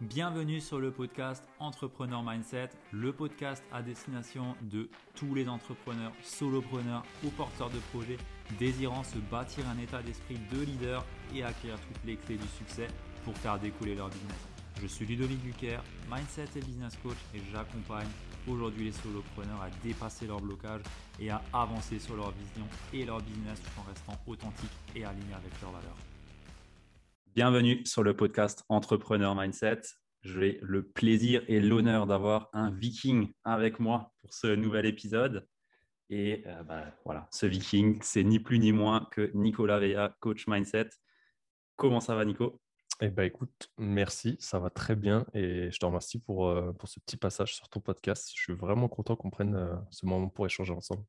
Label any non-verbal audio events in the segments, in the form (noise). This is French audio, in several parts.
Bienvenue sur le podcast Entrepreneur Mindset, le podcast à destination de tous les entrepreneurs, solopreneurs ou porteurs de projets désirant se bâtir un état d'esprit de leader et acquérir toutes les clés du succès pour faire découler leur business. Je suis Ludovic Duquer, Mindset et Business Coach et j'accompagne aujourd'hui les solopreneurs à dépasser leurs blocages et à avancer sur leur vision et leur business tout en restant authentiques et alignés avec leurs valeurs. Bienvenue sur le podcast Entrepreneur Mindset. J'ai le plaisir et l'honneur d'avoir un viking avec moi pour ce nouvel épisode. Et euh, bah, voilà, ce viking, c'est ni plus ni moins que Nicolas Veilla, coach mindset. Comment ça va, Nico? Eh bien, écoute, merci, ça va très bien. Et je te remercie pour, euh, pour ce petit passage sur ton podcast. Je suis vraiment content qu'on prenne euh, ce moment pour échanger ensemble.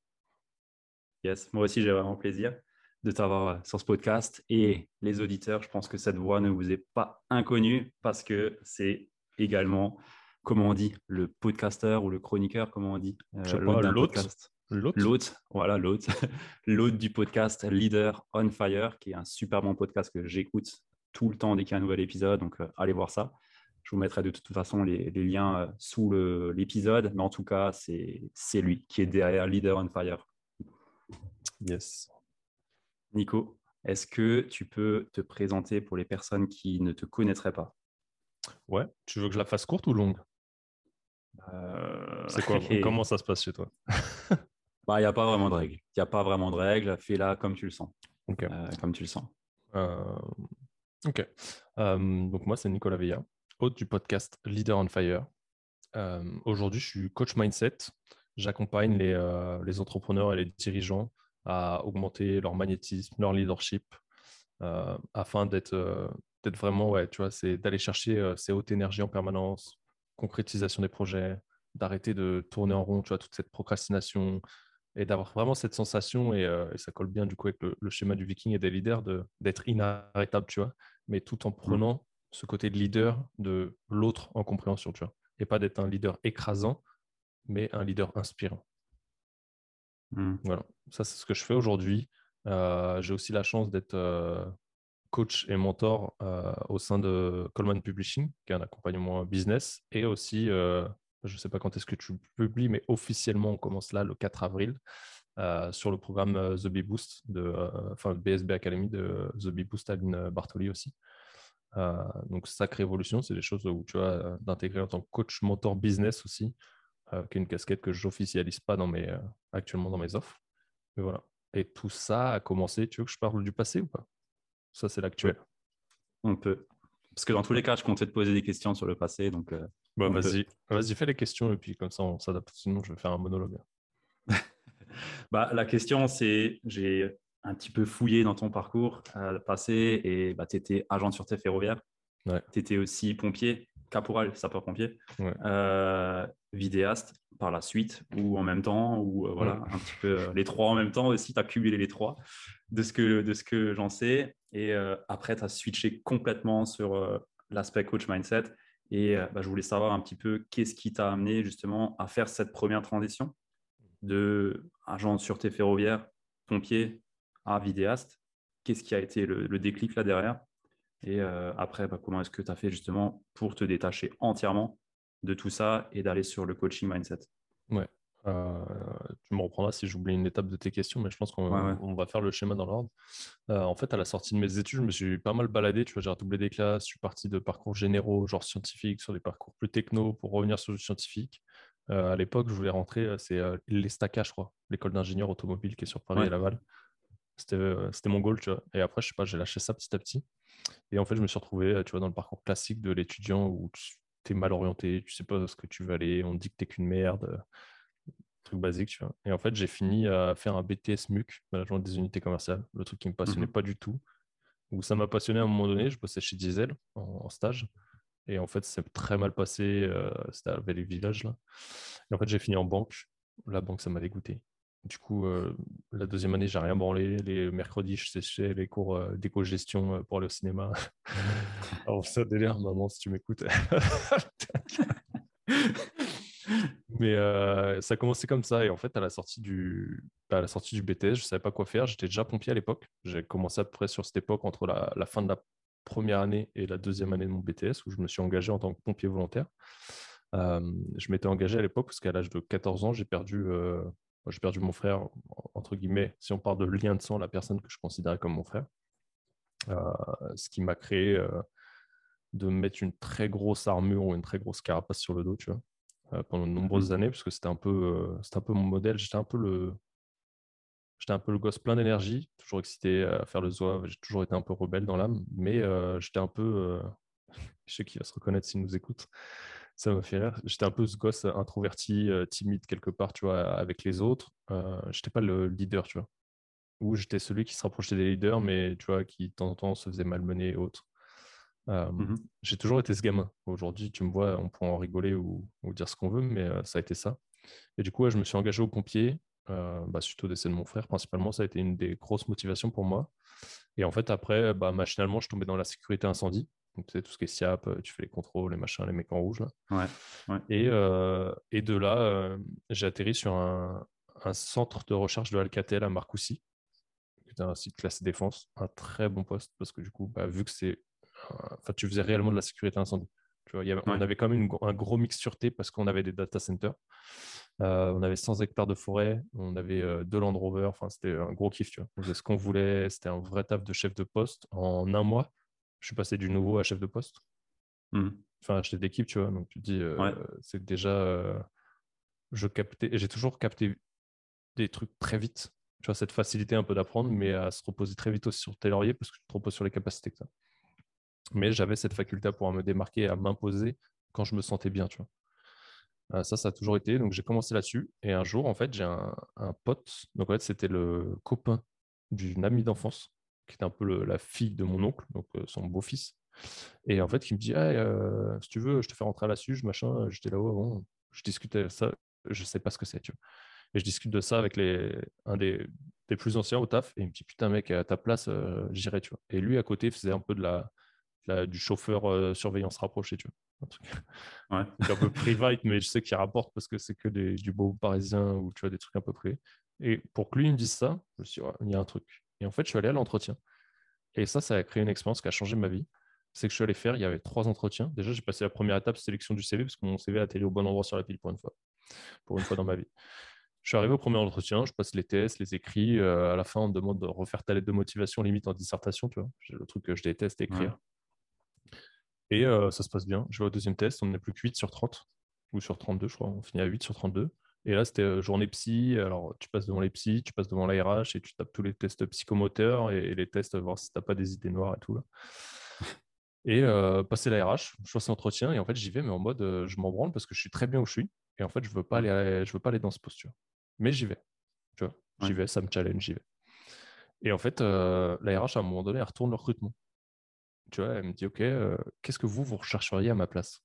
Yes, moi aussi, j'ai vraiment plaisir de t'avoir euh, sur ce podcast. Et les auditeurs, je pense que cette voix ne vous est pas inconnue parce que c'est également, comment on dit, le podcasteur ou le chroniqueur, comment on dit euh, L'autre. L'autre, voilà, l'autre. l'autre (laughs) du podcast Leader on Fire, qui est un super bon podcast que j'écoute tout le temps dès qu'il y a un nouvel épisode. Donc, euh, allez voir ça. Je vous mettrai de toute façon les, les liens sous l'épisode. Mais en tout cas, c'est lui qui est derrière Leader on Fire. Yes. Nico, est-ce que tu peux te présenter pour les personnes qui ne te connaîtraient pas? Ouais, tu veux que je la fasse courte ou longue? Euh, C'est quoi? (laughs) Comment ça se passe chez toi? (laughs) Bah, il n'y a pas vraiment de règles. Il n'y a pas vraiment de règles. Fais-la comme tu le sens. Euh, comme tu le sens. Euh, ok. donc moi, c'est Nicolas Veilla, hôte du podcast Leader on Fire. Aujourd'hui, je suis coach mindset. J'accompagne les, les entrepreneurs et les dirigeants à augmenter leur magnétisme, leur leadership, euh, afin d'être euh, vraiment, tu vois, c'est d'aller chercher euh, ces hautes énergies en permanence, concrétisation des projets, d'arrêter de tourner en rond, tu vois, toute cette procrastination et d'avoir vraiment cette sensation, et, ça colle bien du coup avec le, schéma du viking et des leaders, d'être inarrêtable, tu vois, mais tout en prenant ce côté de leader de l'autre en compréhension, tu vois, et pas d'être un leader écrasant, mais un leader inspirant. Mmh. Voilà, ça c'est ce que je fais aujourd'hui. Euh, j'ai aussi la chance d'être euh, coach et mentor euh, au sein de Coleman Publishing, qui est un accompagnement business, et aussi, je ne sais pas quand est-ce que tu publies, mais officiellement on commence là le 4 avril. sur le programme The Bee Boost, de, enfin BSB Academy de The Bee Boost Aline Bartoli aussi. donc, sacrée évolution, c'est des choses où tu as d'intégrer en tant que coach mentor business aussi, qui est une casquette que je n'officialise pas dans mes, euh, actuellement dans mes offres. Mais voilà. Et tout ça a commencé. Tu veux que je parle du passé ou pas? Ça, c'est l'actuel. On peut. Parce que dans tous les cas, je comptais te poser des questions sur le passé. Donc, euh, vas-y, vas-y, fais les questions et puis comme ça, on s'adapte. Sinon, je vais faire un monologue. (laughs) bah, la question, c'est j'ai un petit peu fouillé dans ton parcours passé et bah, tu étais agent de sûreté ferroviaire. Tu étais aussi pompier caporal, sapeur-pompier, euh, vidéaste par la suite ou en même temps, ou euh, voilà, un petit peu euh, les trois en même temps aussi, tu as cumulé les trois de ce que, de ce que j'en sais. Et après, tu as switché complètement sur l'aspect coach mindset. Et bah, je voulais savoir un petit peu qu'est-ce qui t'a amené justement à faire cette première transition de agent de sûreté ferroviaire, pompier à vidéaste. Qu'est-ce qui a été le déclic là derrière? Et euh, après, bah, comment est-ce que tu as fait justement pour te détacher entièrement de tout ça et d'aller sur le coaching mindset? Ouais. Euh, tu me reprendras si j'oublie une étape de tes questions, mais je pense qu'on va faire le schéma dans l'ordre. Euh, en fait, à la sortie de mes études, je me suis pas mal baladé. Tu vois, j'ai redoublé des classes, je suis parti de parcours généraux, genre scientifiques, sur des parcours plus techno pour revenir sur le scientifique. à l'époque, je voulais rentrer, c'est l'ESTACA, je crois, l'école d'ingénieur automobile qui est sur Paris et Laval. C'était mon goal, tu vois. Et après, je sais pas, j'ai lâché ça petit à petit. Et en fait, je me suis retrouvé, tu vois, dans le parcours classique de l'étudiant où tu es mal orienté, tu sais pas ce que tu veux aller, on te dit que t'es qu'une merde, truc basique, tu vois. Et en fait, j'ai fini à faire un BTS MUC, management des unités commerciales, le truc qui me passionnait mmh pas du tout. Où ça m'a passionné à un moment donné, je bossais chez Diesel en, stage. Et en fait, c'est très mal passé. Euh, c'était à Valley Village, là. Et en fait, j'ai fini en banque. La banque, ça m'a dégoûté. Du coup, euh, la deuxième année, j'ai rien branlé. Les mercredis, je séchais les cours euh, d'éco-gestion euh, pour aller au cinéma. (laughs) Alors, ça délire, maman, si tu m'écoutes. (laughs) Mais ça a commencé comme ça. Et en fait, à la sortie du, bah, à la sortie du BTS, je ne savais pas quoi faire. J'étais déjà pompier à l'époque. J'ai commencé à peu près sur cette époque, entre la, fin de la première année et la deuxième année de mon BTS où je me suis engagé en tant que pompier volontaire. je m'étais engagé à l'époque parce qu'à l'âge de 14 ans, j'ai perdu, j'ai perdu mon frère, entre guillemets, si on parle de lien de sang, la personne que je considérais comme mon frère. ce qui m'a créé de mettre une très grosse armure ou une très grosse carapace sur le dos, tu vois, pendant de nombreuses mmh. années, parce que c'était un, peu, c'était un peu mon modèle. J'étais un peu le, J'étais un peu le gosse plein d'énergie, toujours excité à faire le zouave. J'ai toujours été un peu rebelle dans l'âme, mais euh, j'étais un peu. Euh, (laughs) je sais qu'il va se reconnaître s'il nous écoute. Ça m'a fait rire. J'étais un peu ce gosse introverti, euh, timide quelque part, tu vois, avec les autres. Euh, j'étais pas le leader, tu vois. Ou j'étais celui qui se rapprochait des leaders, mais tu vois, qui de temps en temps se faisait malmener et autres. Mmh j'ai toujours été ce gamin. Aujourd'hui, tu me vois, on peut en rigoler ou, dire ce qu'on veut, mais ça a été ça. Et du coup, je me suis engagé aux pompiers euh, bah, suite au décès de mon frère, principalement, ça a été une des grosses motivations pour moi. Et en fait, après, bah, machinalement, je tombais dans la sécurité incendie. Donc, tu sais, tout ce qui est SIAP, euh, tu fais les contrôles, les machins, les mecs en rouge. Là. Ouais, Et, euh, et, de là, j'ai atterri sur un, un, centre de recherche de Alcatel à Marcoussis, qui était un site classé défense, un très bon poste, parce que du coup, bah, vu que c'est. Enfin, tu faisais réellement de la sécurité incendie. Tu vois, On avait quand même un gros mix sûreté parce qu'on avait des data centers. Euh, on avait 100 hectares de forêt, on avait euh, deux Land Rover, enfin, c'était un gros kiff. Tu vois. On faisait ce qu'on voulait, c'était un vrai taf de chef de poste. En un mois, je suis passé du nouveau à chef de poste. Mmh. Enfin, j'étais d'équipe, tu vois. Donc, tu te dis, euh, c'est déjà. je captais, j'ai toujours capté des trucs très vite. Tu vois, cette facilité un peu d'apprendre, mais à se reposer très vite aussi sur tes lauriers parce que tu te reposes sur les capacités que tu as. Mais j'avais cette faculté à pouvoir me démarquer, à m'imposer quand je me sentais bien, tu vois. Euh, ça, ça a toujours été. Donc, j'ai commencé là-dessus. Et un jour, en fait, j'ai un, pote. Donc, en fait, c'était le copain d'une amie d'enfance, qui était un peu la fille de mon oncle, donc euh, son beau-fils. Et en fait, qui me dit euh, Si tu veux, je te fais rentrer à la suge, machin. J'étais là-haut avant. Je discutais ça. Je sais pas ce que c'est, tu vois. Et je discute de ça avec les, un des, des plus anciens au taf. Et il me dit Putain, mec, à ta place, j'irai, tu vois. Et lui, à côté, faisait un peu de la du chauffeur euh, surveillance rapprochée, tu vois. Un truc, (laughs) un peu private, mais je sais qu'il rapporte parce que c'est que du beau parisien ou tu vois, des trucs un peu privés. Et pour que lui me dise ça, je me suis dit, il y a un truc. Et en fait, je suis allé à l'entretien. Et ça, ça a créé une expérience qui a changé ma vie. C'est que je suis allé faire, il y avait trois entretiens. Déjà, j'ai passé la première étape, sélection du CV, parce que mon CV a atterri au bon endroit sur la pile pour une fois. Pour une fois dans ma vie. Je suis arrivé au premier entretien, je passe les tests, les écrits. Euh, à la fin, on me demande de refaire ta lettre de motivation limite en dissertation, tu vois. Le truc que je déteste écrire. Et euh, ça se passe bien. Je vais au deuxième test, on n'est plus que 8 sur 30, ou sur 32, je crois. On finit à 8 sur 32. Et là, c'était euh, journée psy. Alors, tu passes devant les psys, tu passes devant l'ARH et tu tapes tous les tests psychomoteurs et, les tests, voir si tu n'as pas des idées noires et tout. Là. Et euh, passer l'ARH, je fais cet entretien et en fait, j'y vais, mais en mode je m'en branle parce que je suis très bien où je suis. Et en fait, je ne veux, pas aller, je veux pas aller dans ce posture. Mais j'y vais. Tu vois, j'y vais, ça me challenge, j'y vais. Et en fait, l'ARH, à un moment donné, elle retourne le recrutement tu vois, elle me dit, OK, euh, qu'est-ce que vous, vous rechercheriez à ma place?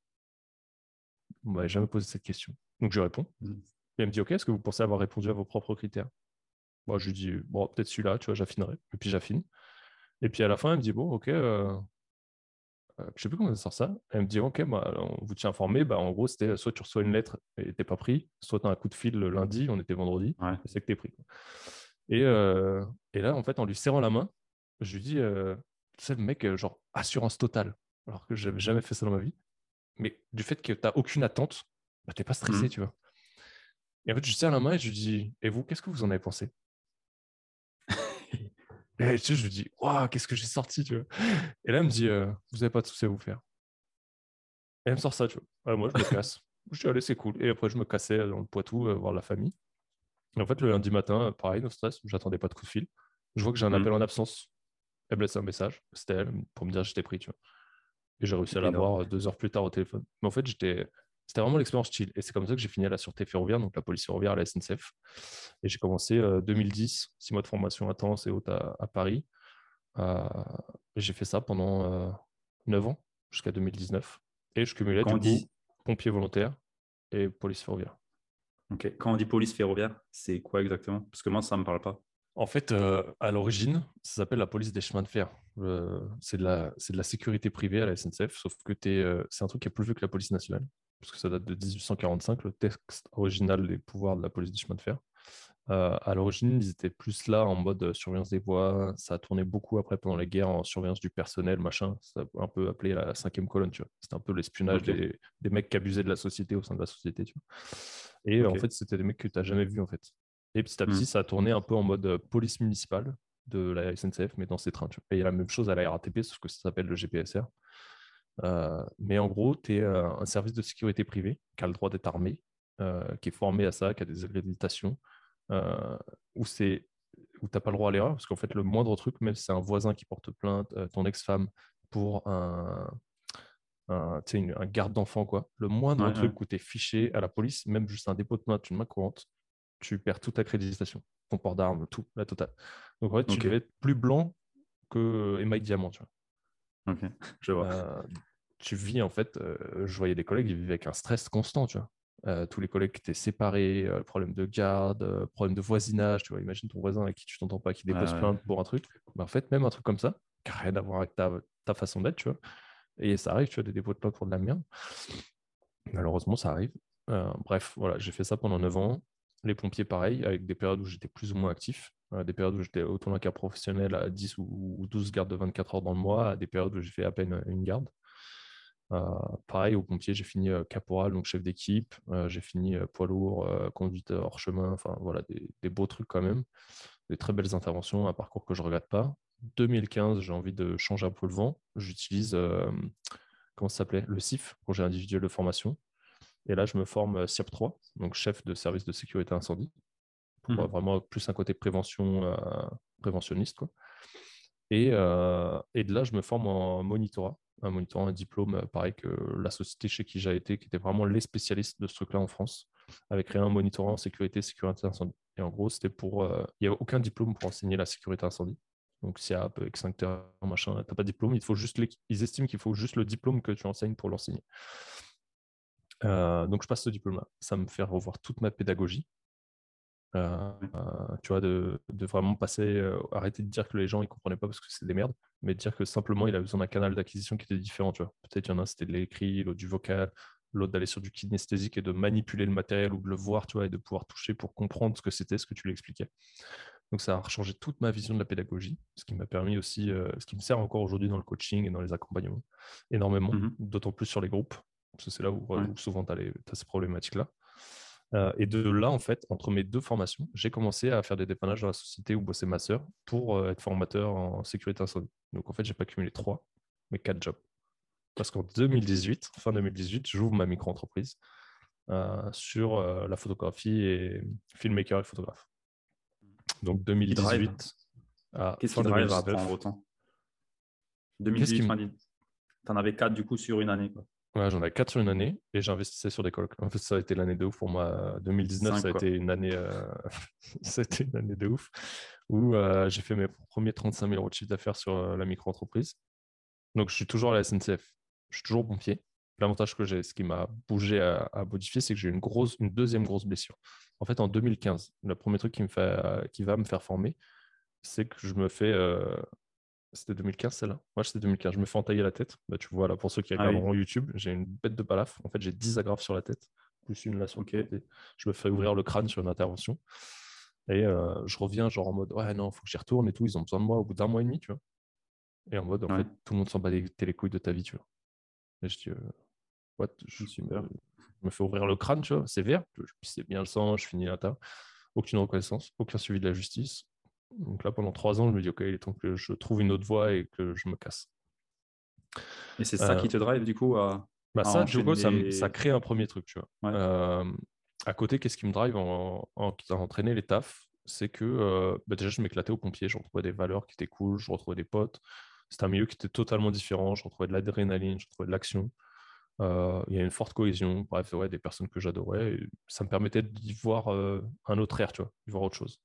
On ne m'avait jamais posé cette question. Donc, je réponds. Mmh. Et elle me dit, OK, est-ce que vous pensez avoir répondu à vos propres critères? Moi, je lui dis, bon, peut-être celui-là, tu vois, j'affinerai. Et puis, j'affine. Et puis, à la fin, elle me dit, bon, OK, euh, euh, je ne sais plus comment elle sort ça. Elle me dit, OK, bah, on vous tient informé. Bah, en gros, c'était soit tu reçois une lettre et tu n'es pas pris, soit tu as un coup de fil le lundi, on était vendredi, c'est que tu es pris. Et, et, là, en fait, en lui serrant la main, je lui dis, tu sais, le mec, euh, genre, assurance totale, alors que j'avais jamais fait ça dans ma vie. Mais du fait que tu n'as aucune attente, bah, tu n'es pas stressé, mmh. tu vois. Et en fait, je serre la main et je lui dis, et vous, qu'est-ce que vous en avez pensé? (laughs) Et tu sais, je lui dis, waouh, qu'est-ce que j'ai sorti, tu vois? Et là, elle me dit, euh, vous n'avez pas de soucis à vous faire. Et elle me sort ça, tu vois. moi, je me (laughs) casse. je dis, allez, c'est cool. Et après, je me cassais dans le Poitou euh, voir la famille. Et en fait, le lundi matin, pareil, no stress, j'attendais pas de coup de fil. Je vois que j'ai un mmh. appel en absence elle me laisse un message, c'était elle, pour me dire que j'étais pris, tu vois. Et j'ai réussi à la voir euh, deux heures plus tard au téléphone. Mais en fait, j'étais. C'était vraiment l'expérience chill. Et c'est comme ça que j'ai fini à la Sûreté ferroviaire, donc la police ferroviaire à la SNCF. Et j'ai commencé euh, 2010, six mois de formation intense et haute à, Paris. Euh, j'ai fait ça pendant euh, 9 ans, jusqu'à 2019. Et je cumulais du dit... pompier volontaire et police ferroviaire. Ok. Quand on dit police ferroviaire, c'est quoi exactement? Parce que moi, ça ne me parle pas. En fait, euh, à l'origine, ça s'appelle la police des chemins de fer. Euh, c'est de, la, de la sécurité privée à la SNCF, sauf que euh, c'est un truc qui est plus vieux que la police nationale, parce que ça date de 1845, le texte original des pouvoirs de la police des chemins de fer. à l'origine, ils étaient plus là en mode surveillance des voies. Ça a tourné beaucoup après pendant les guerres en surveillance du personnel, machin. C'est un peu appelé la cinquième colonne, tu vois. C'était un peu l'espionnage des, mecs qui abusaient de la société au sein de la société, tu vois. Et en fait, c'était des mecs que tu n'as jamais vus, en fait. Et petit à petit, mmh. ça a tourné un peu en mode police municipale de la SNCF, mais dans ces trains. Tu vois. il y a la même chose à la RATP, sauf que ça s'appelle le GPSR. Mais en gros, tu es un service de sécurité privée qui a le droit d'être armé, qui est formé à ça, qui a des accréditations, euh, où c'est où tu n'as pas le droit à l'erreur, parce qu'en fait, le moindre truc, même si c'est un voisin qui porte plainte, euh, ton ex-femme, pour un, un, un garde d'enfant, quoi, le moindre truc où tu es fiché à la police, même juste un dépôt de plainte, une main courante, tu perds toute accréditation, ton port d'armes, tout, la totale. Donc en fait, tu devais être plus blanc que émail diamant, tu vois. Ok, je vois. Euh, tu vis, en fait, je voyais des collègues, ils vivaient avec un stress constant, tu vois. Euh, tous les collègues qui étaient séparés, euh, problème de garde, euh, problème de voisinage. Tu vois, imagine ton voisin avec qui tu t'entends pas, qui dépose plainte pour un truc. en fait, même un truc comme ça, qui n'a rien à voir avec ta, ta façon d'être, tu vois. Et ça arrive, tu vois, des dépôts de plainte pour de la merde. Malheureusement, ça arrive. bref, voilà, j'ai fait ça pendant 9 ans. Les pompiers, pareil, avec des périodes où j'étais plus ou moins actif. Des périodes où j'étais d'un cas professionnel à 10 ou 12 gardes de 24 heures dans le mois, à des périodes où j'ai fait à peine une garde. Euh, pareil, au pompier, j'ai fini euh, caporal, donc chef d'équipe. Euh, j'ai fini poids lourd, conducteur hors chemin. Enfin, voilà, des, beaux trucs quand même. Des très belles interventions, un parcours que je ne regrette pas. 2015, j'ai envie de changer un peu le vent. J'utilise, comment ça s'appelait? Le CIF, projet individuel de formation. Et là, je me forme SIAP 3, donc chef de service de sécurité incendie, pour mmh vraiment plus un côté prévention, préventionniste. Quoi. Et, et, de là, je me forme en monitorat un monitorant, un diplôme, euh, pareil que la société chez qui j'ai été, qui était vraiment les spécialistes de ce truc-là en France, avait créé un monitorant en sécurité, sécurité incendie. Et en gros, c'était pour. Euh, il n'y avait aucun diplôme pour enseigner la sécurité incendie. Donc, SIAP, extincteur, machin, tu n'as pas de diplôme. Il faut juste ils estiment qu'il faut juste le diplôme que tu enseignes pour l'enseigner. Euh, donc, je passe ce diplôme-là. Ça me fait revoir toute ma pédagogie. Euh, tu vois, de, vraiment passer, euh, arrêter de dire que les gens ils comprenaient pas parce que c'est des merdes, mais de dire que simplement il a besoin d'un canal d'acquisition qui était différent. Tu vois, peut-être il y en a c'était de l'écrit, l'autre du vocal, l'autre d'aller sur du kinesthésique et de manipuler le matériel ou de le voir, tu vois, et de pouvoir toucher pour comprendre ce que c'était, ce que tu lui expliquais. Donc ça a changé toute ma vision de la pédagogie, ce qui m'a permis aussi, euh, ce qui me sert encore aujourd'hui dans le coaching et dans les accompagnements, énormément, mmh d'autant plus sur les groupes, parce que c'est là où, souvent tu as, as, ces problématiques-là. Euh, et de là, en fait, entre mes deux formations, j'ai commencé à faire des dépannages dans la société où bossait ma sœur pour euh, être formateur en sécurité incendie. Donc, en fait, j'ai pas cumulé trois, mais quatre jobs. Parce qu'en 2018, fin 2018, j'ouvre ma micro-entreprise euh, sur la photographie et filmmaker et photographe. Donc 2018 Qu'est-ce qui drive à prendre autant? 2018, tu en avais quatre du coup sur une année. Quoi. Ouais, j'en ai 4 sur une année et j'investissais sur des colocs. En fait, ça a été l'année de ouf pour moi. 2019, ça, a été une année, euh... (laughs) ça a été une année de ouf où euh, j'ai fait mes premiers 35 000 euros de chiffre d'affaires sur euh, la micro-entreprise. Donc, je suis toujours à la SNCF. Je suis toujours pompier. L'avantage que j'ai, ce qui m'a bougé à, à modifier, c'est que j'ai une, grosse, une deuxième grosse blessure. En fait, en 2015, le premier truc qui, me fait, qui va me faire former, c'est que je me fais euh, c'était 2015 celle-là Moi, c'était 2015. Je me fais entailler la tête. Bah, tu vois, là, pour ceux qui ah regardent YouTube, j'ai une bête de palaf. En fait, j'ai 10 agrafes sur la tête, plus une là sur le Je me fais ouvrir le crâne sur une intervention. Et euh, je reviens, genre en mode, ouais, non, il faut que j'y retourne et tout. Ils ont besoin de moi au bout d'un mois et demi, tu vois. Et en mode, en fait, tout le monde s'en bat les, les couilles de ta vie, tu vois. Et je dis, euh, what? Je, suis, je me fais ouvrir le crâne, tu vois. C'est vert. Je bien le sang, je finis là Aucune reconnaissance, aucun suivi de la justice, donc là, pendant trois ans, je me dis, OK, il est temps que je trouve une autre voie et que je me casse. Et c'est ça qui te drive, du coup, à. Bah ça, du coup, ça, crée un premier truc, tu vois. Euh, à côté, qu'est-ce qui me drive en, en, entraîner les tafs? C'est que euh, bah déjà, je m'éclatais au pompier, je retrouvais des valeurs qui étaient cool, je retrouvais des potes. C'était un milieu qui était totalement différent, je retrouvais de l'adrénaline, je retrouvais de l'action. Euh, il y a une forte cohésion, bref, ouais, des personnes que j'adorais. Ça me permettait d'y voir un autre air, tu vois, d'y voir autre chose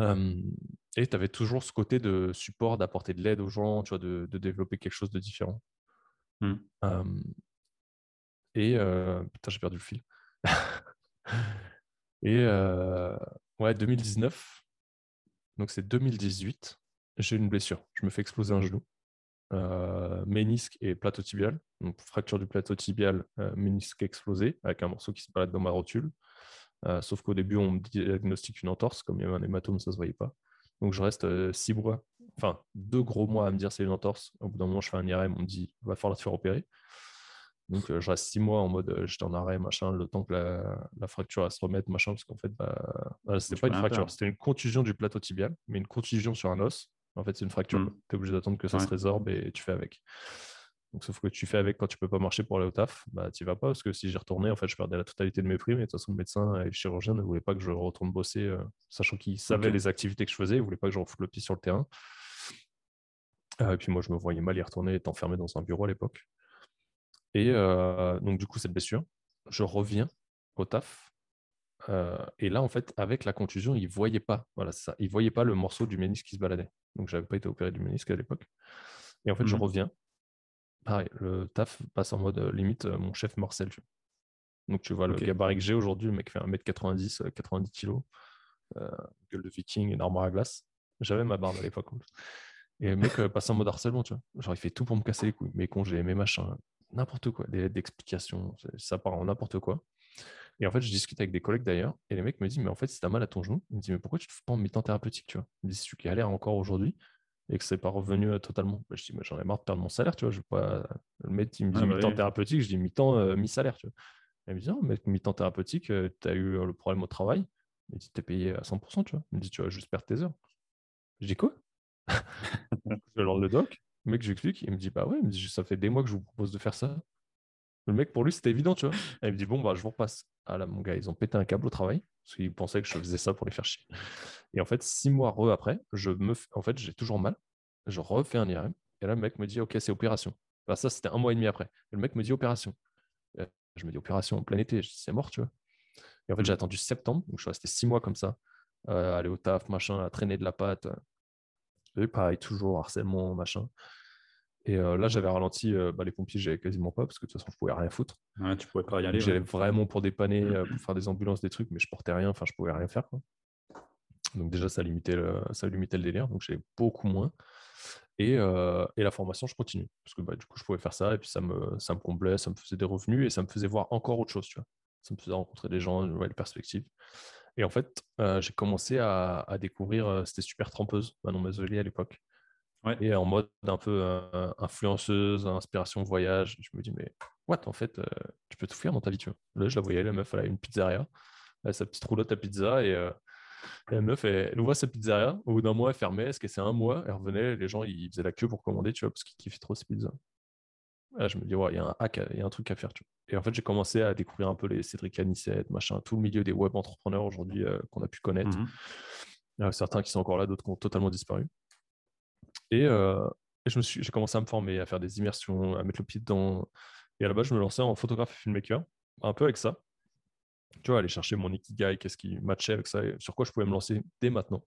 et tu avais toujours ce côté de support, d'apporter de l'aide aux gens, tu vois, de, développer quelque chose de différent? Mmh. et putain, j'ai perdu le fil. (laughs) et ouais, 2019, donc c'est 2018, j'ai une blessure. Je me fais exploser un genou. ménisque et plateau tibial. Donc, fracture du plateau tibial, ménisque explosé, avec un morceau qui se balade dans ma rotule. Sauf qu'au début, on me diagnostique une entorse, comme il y avait un hématome, ça ne se voyait pas. Donc je reste six mois, enfin deux gros mois à me dire c'est une entorse. Au bout d'un moment, je fais un IRM, on me dit va falloir te faire opérer. Donc je reste six mois en mode j'étais en arrêt, machin, le temps que la, fracture va se remettre, machin, parce qu'en fait, bah, c'était pas une fracture, c'était une contusion du plateau tibial, mais une contusion sur un os. En fait, c'est une fracture. Mmh. Tu es obligé d'attendre que ça se résorbe et tu fais avec. Donc, sauf que tu fais avec quand tu peux pas marcher pour aller au taf, bah, tu vas pas parce que si j'y retournais, en fait, je perdais la totalité de mes primes. Et de toute façon, le médecin et le chirurgien ne voulaient pas que je retourne bosser, euh, sachant qu'ils savaient les activités que je faisais, ils voulaient pas que je refoute le pied sur le terrain. Euh, et puis moi, je me voyais mal y retourner, être enfermé dans un bureau à l'époque. Et euh, donc, du coup, cette blessure, je reviens au taf. et là, en fait, avec la contusion, ils ne voyaient pas, voilà, ça, ils voyaient pas le morceau du ménisque qui se baladait. Donc, j'avais pas été opéré du ménisque à l'époque. Et en fait, je mmh reviens pareil, le taf passe en mode euh, limite euh, mon chef Marcel. Donc tu vois le gabarit que j'ai aujourd'hui, le mec fait 1m90, 90 kg, gueule de viking, une armoire à glace. J'avais ma barbe à l'époque. Et le mec euh, passe en mode harcèlement, tu vois. Genre il fait tout pour me casser les couilles, mes congés, mes machins, n'importe quoi, des d'explications, ça part en n'importe quoi. Et en fait, je discute avec des collègues d'ailleurs, et les mecs me disent, mais en fait, si t'as mal à ton genou, ils me disent, mais pourquoi tu te fais pas en mi-temps thérapeutique, tu vois? Ils me disent, si tu galères encore aujourd'hui, et que c'est pas revenu euh, totalement. Bah, je dis, j'en ai marre de perdre mon salaire, tu vois. Je pas... Le mec, il me dit mi-temps thérapeutique, je dis mi-temps, euh, mi-salaire, tu vois. Il me dit, non, mais mi-temps thérapeutique, euh, tu as eu le problème au travail, il dit, t'es payé à 100%, tu vois. Il me dit, tu vas juste perdre tes heures. Je dis, quoi? (laughs) Je alors le doc, le mec, j'explique, il me dit, bah ouais, il me dit, ça fait des mois que je vous propose de faire ça. Le mec, pour lui, c'était évident, tu vois. il me dit, bon, bah, je vous repasse. Ah là, mon gars, ils ont pété un câble au travail, parce qu'ils pensaient que je faisais ça pour les faire chier. Et en fait, six mois re après, je me en fait, j'ai toujours mal. Je refais un IRM. Et là, le mec me dit, OK, c'est opération. ça, c'était un mois et demi après. Et le mec me dit opération. je me dis opération en plein été. C'est mort, tu vois. Et en fait, j'ai attendu septembre. Donc, je suis resté six mois comme ça. Euh, aller au taf, machin, à traîner de la pâte. Et pareil, toujours harcèlement, machin. Et euh, là, j'avais ralenti. Euh, bah, les pompiers, j'avais quasiment pas parce que de toute façon, je pouvais rien foutre. Ouais, tu pouvais pas y aller. J'allais vraiment pour dépanner, pour faire des ambulances, des trucs, mais je portais rien. Enfin, je pouvais rien faire. Donc déjà, ça limitait le, ça limitait le délire. Donc j'ai beaucoup moins. Et, et, la formation, je continue. Parce que bah, du coup, je pouvais faire ça et puis ça me, ça me comblait, ça me faisait des revenus et ça me faisait voir encore autre chose. Tu vois. Ça me faisait rencontrer des gens, une nouvelle perspective. Et en fait, j'ai commencé à, à découvrir, c'était super trempeuse, Manon Mazzoli à l'époque. Et en mode un peu influenceuse, inspiration voyage. Je me dis, mais what, en fait, tu peux tout faire dans ta vie. Tu vois. Là, je la voyais, la meuf, elle a une pizzeria, elle a sa petite roulotte à pizza et la meuf, elle, ouvrait sa pizzeria. Au bout d'un mois, elle fermait. Est-ce que c'est un mois? Elle revenait. Les gens, ils faisaient la queue pour commander, tu vois, parce qu'ils kiffaient trop ses pizzas. je me dis, ouais, il y a un hack, il y a un truc à faire, tu vois. Et en fait, j'ai commencé à découvrir un peu les Cédric Anissette, machin, tout le milieu des web entrepreneurs aujourd'hui euh, qu'on a pu connaître. Mmh certains qui sont encore là, d'autres qui ont totalement disparu. Et, euh, et je me suis, j'ai commencé à me former, à faire des immersions, à mettre le pied dedans. Et à la base, je me lançais en photographe et filmmaker, un peu avec ça tu vois, aller chercher mon ikigai, qu'est-ce qui matchait avec ça, sur quoi je pouvais me lancer dès maintenant.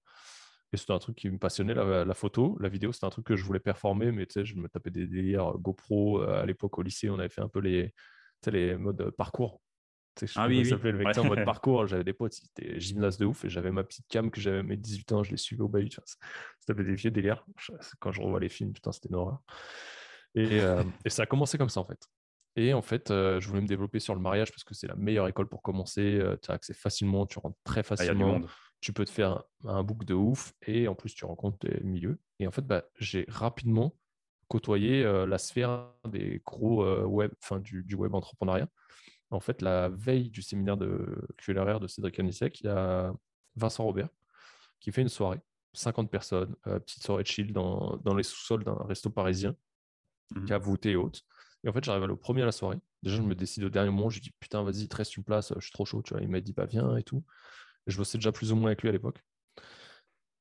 Et c'était un truc qui me passionnait, la, photo. La vidéo, c'était un truc que je voulais performer, mais tu sais, je me tapais des délires GoPro. Euh, à l'époque, au lycée, on avait fait un peu les, les modes parcours. Tu sais, ah oui, oui. le vecteur mode (laughs) parcours. J'avais des potes, c'était gymnase de ouf, et j'avais ma petite cam que j'avais mes 18 ans, je les suivais au bahut. C'était des vieux délires. Quand je revois les films, putain, c'était une horreur. Et, euh, et ça a commencé comme ça, en fait. Et en fait, euh, je voulais me développer sur le mariage parce que c'est la meilleure école pour commencer. Euh, tu as accès facilement, tu rentres très ah, facilement. tu peux te faire un, book de ouf et en plus, tu rencontres des milieux. Et en fait, bah, j'ai rapidement côtoyé euh, la sphère des gros web, enfin du, web entrepreneuriat. En fait, la veille du séminaire de QLRR de Cédric Anissek, il y a Vincent Robert qui fait une soirée, 50 personnes, petite soirée de chill dans, dans les sous-sols d'un resto parisien, mmh qui a voûté haute. Et en fait, j'arrive au premier à la soirée. Déjà, je me décide au dernier moment. Je lui dis putain, vas-y, te reste une place, je suis trop chaud. Tu vois. Il m'a dit bah viens et tout. je bossais déjà plus ou moins avec lui à l'époque.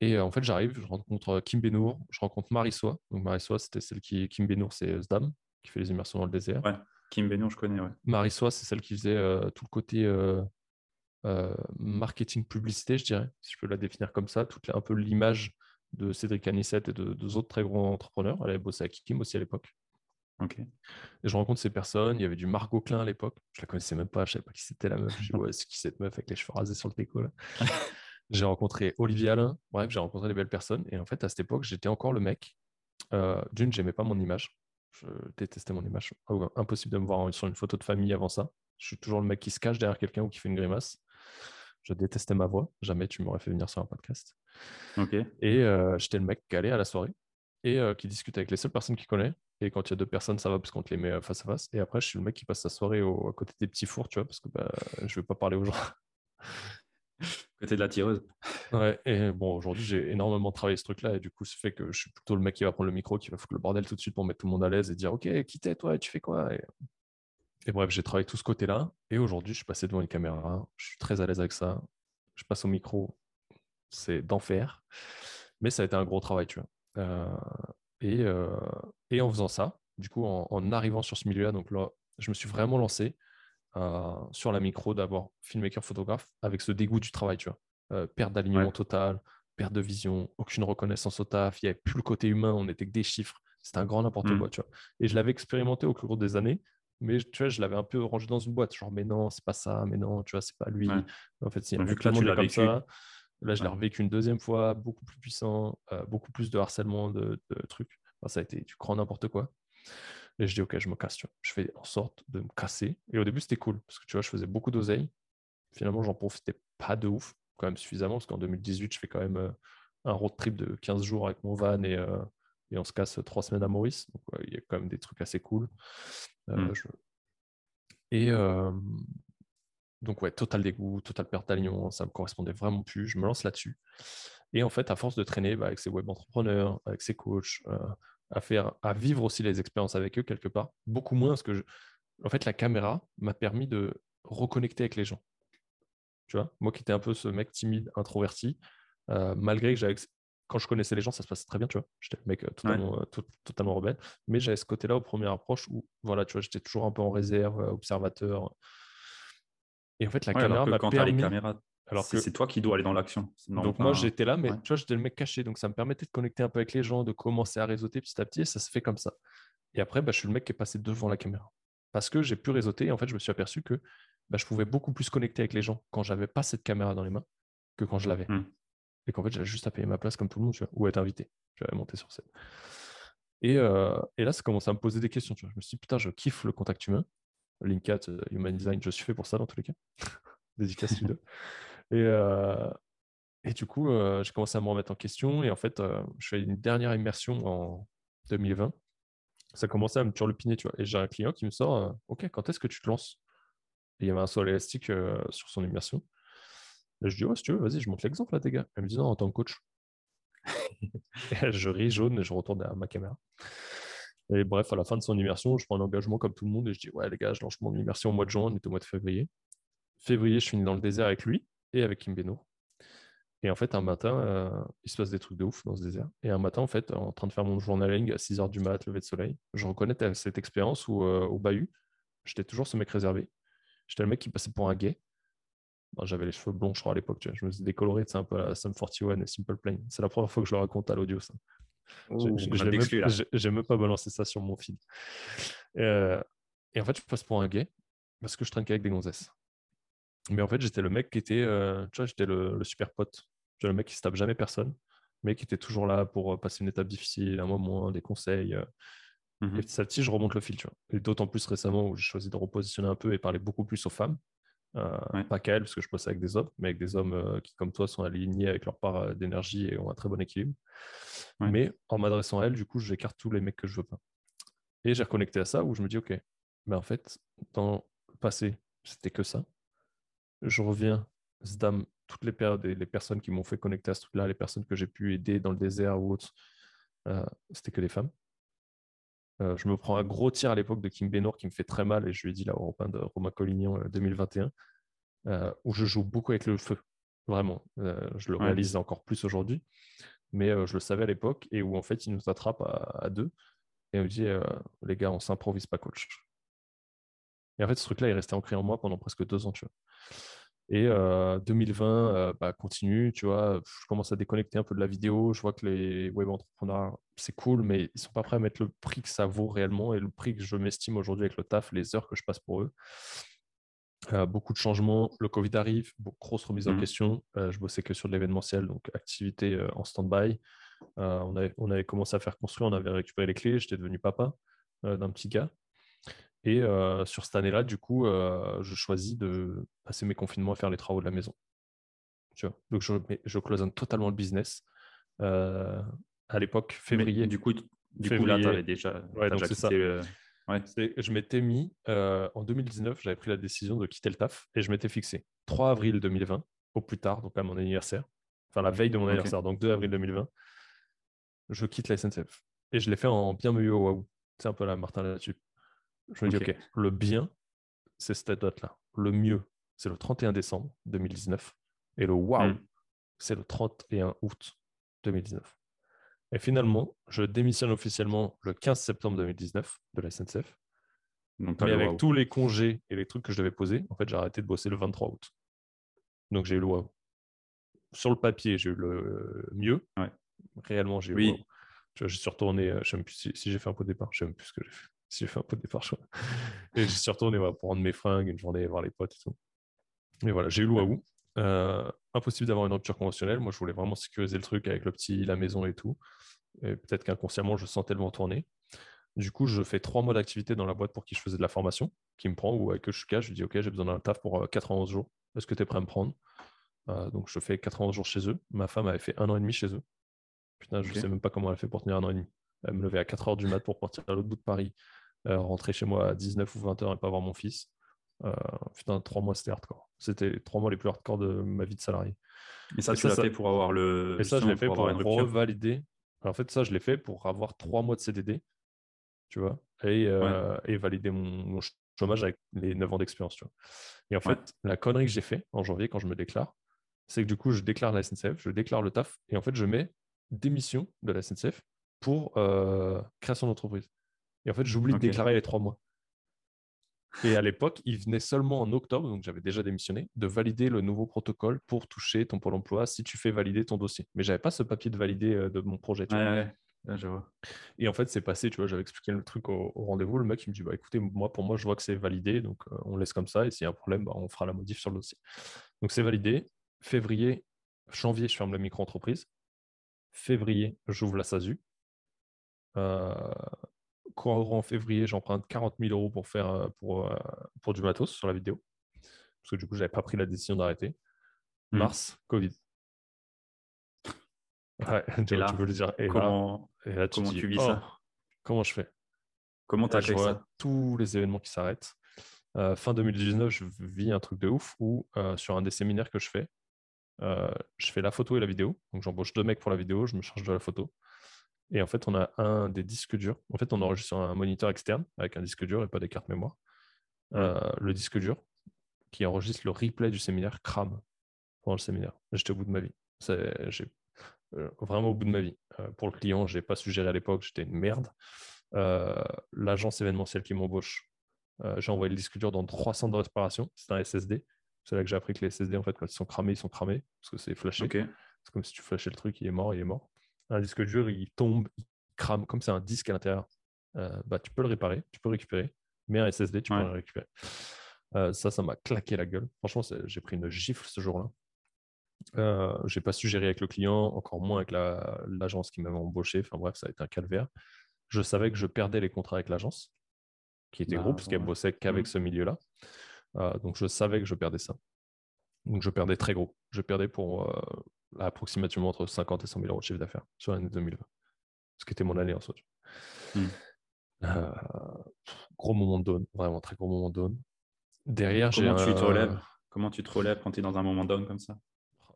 Et euh, en fait, j'arrive, je rencontre euh, Kim Benour, je rencontre Marissois. Donc Marissois, c'était celle qui. Kim Benour, c'est Zdam, qui fait les immersions dans le désert. Ouais, Kim Benour, je connais, ouais. Marissois, c'est celle qui faisait euh, tout le côté marketing publicité, je dirais, si je peux la définir comme ça, toute un peu l'image de Cédric Anissette et de deux autres très grands entrepreneurs. Elle avait bossé avec Kim aussi à l'époque. Et je rencontre ces personnes. Il y avait du Margot Klein à l'époque. Je la connaissais même pas. Je savais pas qui c'était la meuf. Je dis, ouais, c'est qui cette meuf avec les cheveux rasés sur le déco (laughs) J'ai rencontré Olivier Alain. Bref, j'ai rencontré des belles personnes. Et en fait, à cette époque, j'étais encore le mec. Euh, D'une, j'aimais pas mon image. Je détestais mon image. Impossible de me voir sur une photo de famille avant ça. Je suis toujours le mec qui se cache derrière quelqu'un ou qui fait une grimace. Je détestais ma voix. Jamais tu m'aurais fait venir sur un podcast. Et j'étais le mec qui allait à la soirée et qui discute avec les seules personnes qu'il connaît. Et quand il y a deux personnes, ça va parce qu'on te les met face à face. Et après, je suis le mec qui passe sa soirée au, à côté des petits fours, tu vois, parce que bah, je vais pas parler aux gens. (laughs) Côté de la tireuse. Ouais, et bon, aujourd'hui, j'ai énormément travaillé ce truc-là, et du coup, ça fait que je suis plutôt le mec qui va prendre le micro, qui va foutre le bordel tout de suite pour mettre tout le monde à l'aise et dire Ok, qui t'es toi, tu fais quoi? Et... bref, j'ai travaillé tout ce côté-là, et aujourd'hui, je suis passé devant une caméra, je suis très à l'aise avec ça. Je passe au micro, c'est d'enfer, mais ça a été un gros travail, tu vois. Euh, et, euh, et, en faisant ça, du coup, en, en arrivant sur ce milieu-là, donc là, je me suis vraiment lancé. Euh, sur la micro d'avoir filmmaker photographe avec ce dégoût du travail, tu vois. Euh, perte d'alignement total, perte de vision, aucune reconnaissance au taf, il n'y avait plus le côté humain, on n'était que des chiffres. C'était un grand n'importe quoi, mm. tu vois. Et je l'avais expérimenté au cours des années, mais tu vois, je l'avais un peu rangé dans une boîte, genre, mais non, c'est pas ça, mais non, tu vois, c'est pas lui. En fait, c'est vu que là, tu l'as comme ça. Là, je l'ai revécu une deuxième fois, beaucoup plus puissant, euh, beaucoup plus de harcèlement, de, trucs. ça a été tu crois n'importe quoi. Et je dis, OK, je me casse. Tu vois. Je fais en sorte de me casser. Et au début, c'était cool parce que tu vois, je faisais beaucoup d'oseille. Finalement, j'en profitais pas de ouf, quand même suffisamment, parce qu'en 2018, je fais quand même euh, un road trip de 15 jours avec mon van et, euh, et on se casse trois semaines à Maurice. Donc, il y a quand même des trucs assez cool. Mmh. Et donc, ouais, total dégoût, total perte d'alignement, ça me correspondait vraiment plus. Je me lance là-dessus. Et en fait, à force de traîner bah, avec ces web entrepreneurs, avec ces coachs, à faire, à vivre aussi les expériences avec eux quelque part. Beaucoup moins parce que, je... en fait, la caméra m'a permis de reconnecter avec les gens. Tu vois, moi qui étais un peu ce mec timide, introverti, euh, malgré que j'avais, quand je connaissais les gens, ça se passait très bien, tu vois. J'étais un mec euh, totalement, euh, totalement rebelle, mais j'avais ce côté-là aux premières approches où, voilà, tu vois, j'étais toujours un peu en réserve, observateur. Et en fait, la caméra m'a permis. Les caméras alors que c'est toi qui dois aller dans l'action. Donc moi j'étais là, mais tu vois, j'étais le mec caché, donc ça me permettait de connecter un peu avec les gens, de commencer à réseauter petit à petit, et ça se fait comme ça. Et après, bah, je suis le mec qui est passé devant la caméra. Parce que j'ai pu réseauter, et en fait, je me suis aperçu que bah, je pouvais beaucoup plus connecter avec les gens quand j'avais pas cette caméra dans les mains que quand je l'avais. Hmm. Et qu'en fait, j'avais juste à payer ma place comme tout le monde, tu vois, ou être invité. J'avais monté sur scène. Et, euh, et, là, ça commence à me poser des questions. Tu vois. Je me suis dit, putain, je kiffe le contact humain. Linkat, euh, Human Design, je suis fait pour ça dans tous les cas. (laughs) Dédicace studio. (laughs) Et, euh, et du coup, euh, j'ai commencé à me remettre en question. Et en fait, euh, je fais une dernière immersion en 2020. Ça commençait à me turlupiner, tu vois. Et j'ai un client qui me sort Ok, quand est-ce que tu te lances? Et il y avait un sol élastique sur son immersion. Et je dis Ouais, si tu veux, vas-y, je monte l'exemple là, tes gars. Elle me dit Non, en tant que coach. (laughs) je ris jaune et je retourne à ma caméra. Et bref, à la fin de son immersion, je prends un engagement comme tout le monde et je dis Ouais, les gars, je lance mon immersion au mois de juin, on est au mois de février. Février, je finis dans le désert avec lui et avec Kim Beno. Et en fait, un matin, euh, il se passe des trucs de ouf dans ce désert. Et un matin, en fait, en train de faire mon journaling à 6 h du mat, lever de soleil, je reconnais cette expérience où, euh, au bahut, j'étais toujours ce mec réservé. J'étais le mec qui passait pour un gay. J'avais les cheveux blonds, je crois, à l'époque. Je me suis décoloré, c'est un peu la Sum 41 et Simple Plan. C'est la première fois que je le raconte à l'audio, ça. J'ai même pas balancé ça sur mon feed. Euh, et en fait, je passe pour un gay parce que je traîne qu'avec des gonzesses. Mais en fait, j'étais le mec qui était, euh, tu vois, j'étais le, super pote. J'étais le mec qui se tape jamais personne, mais qui était toujours là pour euh, passer une étape difficile, un moment, des conseils. Euh. Mmh et petit à petit, je remonte le fil, tu vois. Et d'autant plus récemment où j'ai choisi de repositionner un peu et parler beaucoup plus aux femmes. Pas qu'à elles, parce que je bosse avec des hommes, mais avec des hommes qui, comme toi, sont alignés avec leur part d'énergie et ont un très bon équilibre. Mais en m'adressant à elles, du coup, j'écarte tous les mecs que je veux pas. Et j'ai reconnecté à ça où je me dis, OK, mais en fait, dans le passé, c'était que ça je reviens, Zdam, toutes les périodes et les personnes qui m'ont fait connecter à ce truc-là, les personnes que j'ai pu aider dans le désert ou autre, euh, c'était que des femmes. Euh, je me prends un gros tir à l'époque de Kim Benor qui me fait très mal et je lui ai dit là au de Romain Collignon 2021 euh, où je joue beaucoup avec le feu. Vraiment, je le réalise encore plus aujourd'hui, mais je le savais à l'époque et où en fait il nous attrape à, deux et il me dit les gars, on s'improvise pas coach. Et en fait, ce truc-là est resté ancré en moi pendant presque deux ans, tu vois. Et 2020 euh, bah, continue, tu vois, je commence à déconnecter un peu de la vidéo, je vois que les web entrepreneurs, c'est cool, mais ils sont pas prêts à mettre le prix que ça vaut réellement et le prix que je m'estime aujourd'hui avec le taf, les heures que je passe pour eux. Euh, beaucoup de changements, le Covid arrive, grosse remise en mmh question. Je bossais que sur de l'événementiel, donc activité en stand-by. on, avait, on avait commencé à faire construire, on avait récupéré les clés, j'étais devenu papa d'un petit gars. Et sur cette année-là, du coup, je choisis de passer mes confinements à faire les travaux de la maison. Tu vois? Donc, je, je cloisonne totalement le business. Euh, à l'époque, février. du coup, du février, coup là, avais déjà, ouais, donc ça. Ouais. Je m'étais mis, en 2019, j'avais pris la décision de quitter le taf et je m'étais fixé 3 avril 2020, au plus tard, donc à mon anniversaire, enfin la veille de mon anniversaire, donc 2 avril 2020, je quitte la SNCF. Et je l'ai fait en bien mieux au waouh. C'est un peu la Martin là-dessus. Je me dis, OK, le bien, c'est cette date-là. Le mieux, c'est le 31 décembre 2019. Et le waouh, hmm. c'est le 31 août 2019. Et finalement, je démissionne officiellement le 15 septembre 2019 de la SNCF. Donc, Mais avec tous les congés et les trucs que je devais poser, en fait, j'ai arrêté de bosser le 23 août. Donc j'ai eu le waouh. Sur le papier, j'ai eu le mieux. Réellement, j'ai eu oui. le Je suis retourné, euh, je ne sais même plus si, j'ai fait un pot de départ, je ne sais même plus ce que j'ai fait. Si (laughs) j'ai fait un pot de départ, je Et je suis retourné pour rendre mes fringues, une journée, voir les potes et tout. Mais voilà, j'ai eu waouh. Euh, impossible d'avoir une rupture conventionnelle. Moi, je voulais vraiment sécuriser le truc avec le petit, la maison et tout. Et peut-être qu'inconsciemment, je sentais le vent tourner. Du coup, je fais trois mois d'activité dans la boîte pour qui je faisais de la formation, qui me prend, ou avec eux je suis je lui dis Ok, j'ai besoin d'un taf pour 91 euh, jours. Est-ce que tu es prêt à me prendre? Euh, Donc, je fais 91 jours chez eux. Ma femme avait fait un an et demi chez eux. Putain, je ne sais même pas comment elle fait pour tenir un an et demi. Elle me levait à 4 heures du mat pour partir à l'autre bout de Paris, rentrer chez moi à 19 ou 20 heures et pas voir mon fils. Euh, putain, trois mois, c'était hardcore. C'était trois mois les plus hardcore de ma vie de salarié. Et ça, tu l'as fait pour avoir le. Et ça, je l'ai fait pour, revalider. en fait, ça, je l'ai fait pour avoir trois mois de CDD, tu vois, et, euh, et valider mon, chômage avec les 9 ans d'expérience, tu vois. Et en fait, la connerie que j'ai fait en janvier quand je me déclare, c'est que du coup, je déclare la SNCF, je déclare le taf, et en fait, je mets démission de la SNCF pour euh, création d'entreprise. Et en fait, j'oublie de déclarer les trois mois. Et à l'époque, il venait seulement en octobre, donc j'avais déjà démissionné, de valider le nouveau protocole pour toucher ton pôle emploi si tu fais valider ton dossier. Mais j'avais pas ce papier de valider euh, de mon projet. ouais, ouais. je vois. Et en fait, c'est passé, tu vois, j'avais expliqué le truc au, rendez-vous. Le mec, il me dit, bah écoutez, moi, pour moi, je vois que c'est validé, donc euh, on laisse comme ça. Et s'il y a un problème, bah, on fera la modif sur le dossier. Donc c'est validé. Février, janvier, je ferme la micro-entreprise. Février, j'ouvre la SASU. Euh, en février, j'emprunte 40 000 euros pour faire euh, pour, euh, pour du matos sur la vidéo. Parce que du coup, j'avais pas pris la décision d'arrêter. Hmm. Mars, Covid. (laughs) Ouais, (laughs) tu, là, veux le dire. Et comment, là, tu, comment tu vis ça? oh, Comment je fais? Comment tu as fait ça? Tous les événements qui s'arrêtent. Euh, fin 2019, je vis un truc de ouf où sur un des séminaires que je fais, je fais la photo et la vidéo. Donc j'embauche deux mecs pour la vidéo, je me charge de la photo. Et en fait, on a un des disques durs. En fait, on enregistre sur un moniteur externe avec un disque dur et pas des cartes mémoire. Euh, le disque dur qui enregistre le replay du séminaire crame pendant le séminaire. J'étais au bout de ma vie. J'ai euh, vraiment au bout de ma vie. Euh, pour le client, je n'ai pas su gérer à l'époque, j'étais une merde. L'agence événementielle qui m'embauche, j'ai envoyé le disque dur dans 300 de réparation. C'est un SSD. C'est là que j'ai appris que les SSD, en fait, quand ils sont cramés, ils sont cramés parce que c'est flashé. C'est comme si tu flashais le truc, il est mort, il est mort un disque dur, il tombe, il crame, comme c'est un disque à l'intérieur, euh, bah, tu peux le réparer, tu peux le récupérer, mais un SSD, tu peux le récupérer. Euh, ça, ça m'a claqué la gueule. Franchement, j'ai pris une gifle ce jour-là. Euh, j'ai pas su gérer avec le client, encore moins avec l'agence qui m'avait embauché. Enfin bref, ça a été un calvaire. Je savais que je perdais les contrats avec l'agence, qui était bah, gros, parce qu'elle bossait qu'avec mmh. ce milieu-là. Euh, donc je savais que je perdais ça. Donc je perdais très gros. Je perdais pour approximativement entre 50 et 100 000 euros de chiffre d'affaires sur l'année 2020. Ce qui était mon année en soi. Hmm. Euh, gros moment de down, vraiment très gros moment de down. Derrière, Comment tu te relèves? Comment tu te relèves quand tu es dans un moment down comme ça?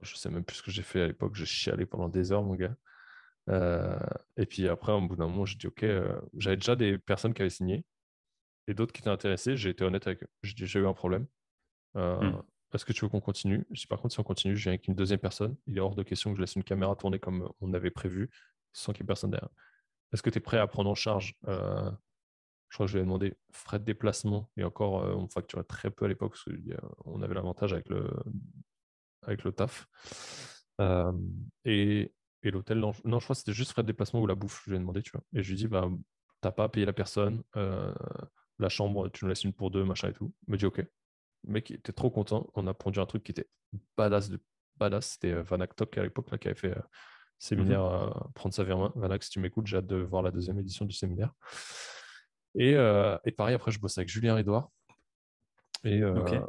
Je sais même plus ce que j'ai fait à l'époque. J'ai chialé pendant des heures, mon gars. Euh, et puis après, au bout d'un moment, j'ai dit OK. Euh, j'avais déjà des personnes qui avaient signé et d'autres qui étaient intéressées. J'ai été honnête avec eux. J'ai eu un problème. Hmm. Est-ce que tu veux qu'on continue? Dis par contre, si on continue, je viens avec une deuxième personne. Il est hors de question que je laisse une caméra tourner comme on avait prévu, sans qu'il y ait personne derrière. Est-ce que tu es prêt à prendre en charge euh, Je crois que je lui ai demandé frais de déplacement. Et encore, euh, on facturait très peu à l'époque parce qu'on avait l'avantage avec le, avec le taf. Euh, et, l'hôtel, non, je crois que c'était juste frais de déplacement ou la bouffe, je lui ai demandé, tu vois. Et je lui ai dit, bah, t'as pas à payer la personne, la chambre, tu nous laisses une pour deux, machin et tout. Il me dit, ok mec était trop content. On a produit un truc qui était badass de badass. C'était euh, Vanak Tok à l'époque qui avait fait euh, séminaire mhm. Prendre sa vie en main. Vanak, si tu m'écoutes, j'ai hâte de voir la deuxième édition du séminaire. Et, euh, et, pareil, après, je bosse avec Julien Edouard. Et,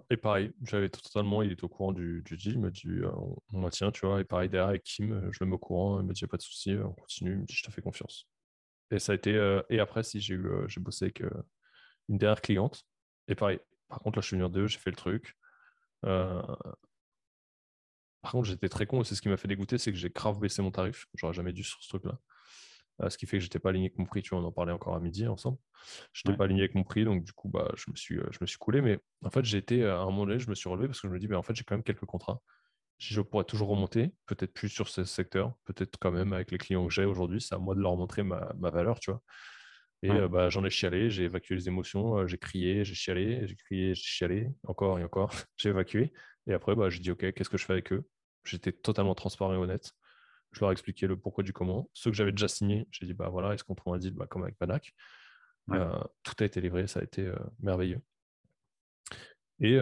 et pareil, j'avais totalement, il est au courant du, du deal, il me dit on, maintient, tu vois. Et pareil, derrière avec Kim, je le mets au courant, il me dit pas de souci, on continue, il me dit je te fais confiance. Et ça a été, et après, si j'ai eu, j'ai bossé avec une dernière cliente, et pareil, par contre, là, je suis venu deux, j'ai fait le truc. par contre, j'étais très con, et c'est ce qui m'a fait dégoûter, c'est que j'ai grave baissé mon tarif. J'aurais jamais dû sur ce truc-là. Euh, ce qui fait que j'étais pas aligné avec mon prix. Tu vois, on en parlait encore à midi ensemble. Je n'étais pas aligné avec mon prix, donc du coup, bah, je me suis, euh, je me suis coulé. Mais en fait, j'ai été à un moment donné, je me suis relevé parce que je me dis, bah, en fait, j'ai quand même quelques contrats. Je pourrais toujours remonter, peut-être plus sur ce secteur, peut-être quand même avec les clients que j'ai aujourd'hui. C'est à moi de leur montrer ma, valeur, tu vois. Et euh, bah, j'en ai chialé, j'ai évacué les émotions, j'ai crié, j'ai chialé, j'ai crié, j'ai chialé, encore et encore, (laughs) j'ai évacué. Et après, bah, j'ai dit, OK, qu'est-ce que je fais avec eux? J'étais totalement transparent et honnête. Je leur ai expliqué le pourquoi du comment. Ceux que j'avais déjà signés, j'ai dit, bah voilà, est-ce qu'on trouve un deal bah, comme avec Banac euh, Tout a été livré, ça a été merveilleux. Et,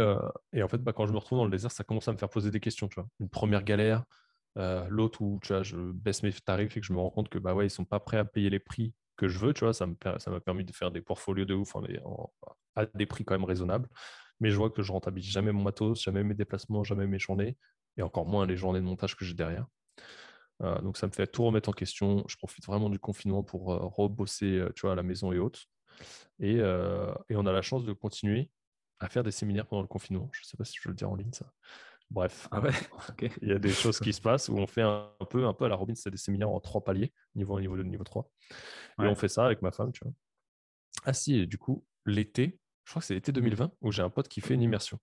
et, en fait, bah, quand je me retrouve dans le désert, ça commence à me faire poser des questions. Tu vois. Une première galère, l'autre où tu vois, je baisse mes tarifs et que je me rends compte que bah ouais, ils sont pas prêts à payer les prix que je veux. Tu vois, ça m'a permis de faire des portfolios de ouf à des prix quand même raisonnables. Mais je vois que je rentabilise jamais mon matos, jamais mes déplacements, jamais mes journées, et encore moins les journées de montage que j'ai derrière. Euh, donc ça me fait tout remettre en question. Je profite vraiment du confinement pour euh, rebosser euh, tu vois, à la maison et autres. Et, et, on a la chance de continuer à faire des séminaires pendant le confinement. Je ne sais pas si je veux le dire en ligne, ça. Bref, ah ouais (laughs) il y a des choses qui se passent où on fait un, peu, un peu à la Robin, c'est des séminaires en trois paliers, niveau 1, niveau 2, niveau 3. Et on fait ça avec ma femme, tu vois. Ah si, et du coup, l'été, je crois que c'est l'été 2020, où j'ai un pote qui fait une immersion.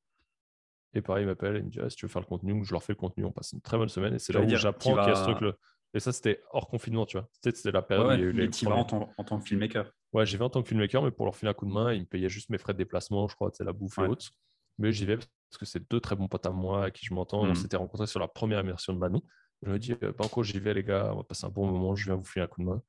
Et pareil, il m'appelle, il me dit ah, si tu veux faire le contenu, je leur fais le contenu, on passe une très bonne semaine. Et c'est là où j'apprends qu'il y a ce truc-là. Et ça, c'était hors confinement, tu vois. C'était la période où il y a eu les. tu vas en, tant que filmmaker. Ouais, j'y vais en tant que filmmaker, mais pour leur filer un coup de main, ils me payaient juste mes frais de déplacement, je crois, la bouffe et autres. Mais j'y vais parce que c'est deux très bons potes à moi à qui je m'entends. On mmh. s'était rencontrés sur la première immersion de Manu. Je me dis, pas bah, encore, j'y vais, les gars, on va passer un bon moment, je viens vous filer un coup de main.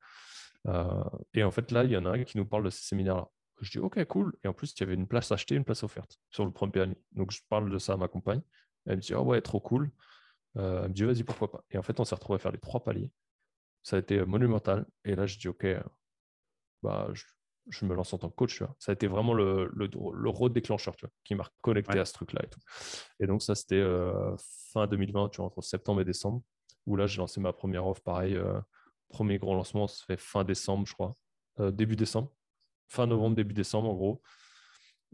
Euh, et en fait, là, il y en a un qui nous parle de ces séminaires-là. Je dis, OK, cool. Et en plus, il y avait une place achetée, une place offerte sur le premier année. Donc, je parle de ça à ma compagne. Elle me dit, oh ouais, trop cool. Euh, elle me dit, vas-y, pourquoi pas. Et en fait, on s'est retrouvé à faire les trois paliers. Ça a été euh, monumental. Et là, je dis, OK, euh, bah, je, me lance en tant que coach. Tu vois. Ça a été vraiment le, le, le road déclencheur tu vois, qui m'a connecté à ce truc-là. Et, tout. et donc, ça, c'était fin 2020, tu vois, entre septembre et décembre, où là, j'ai lancé ma première offre. Pareil, premier gros lancement, ça fait fin décembre, je crois. début décembre. Fin novembre, début décembre, en gros.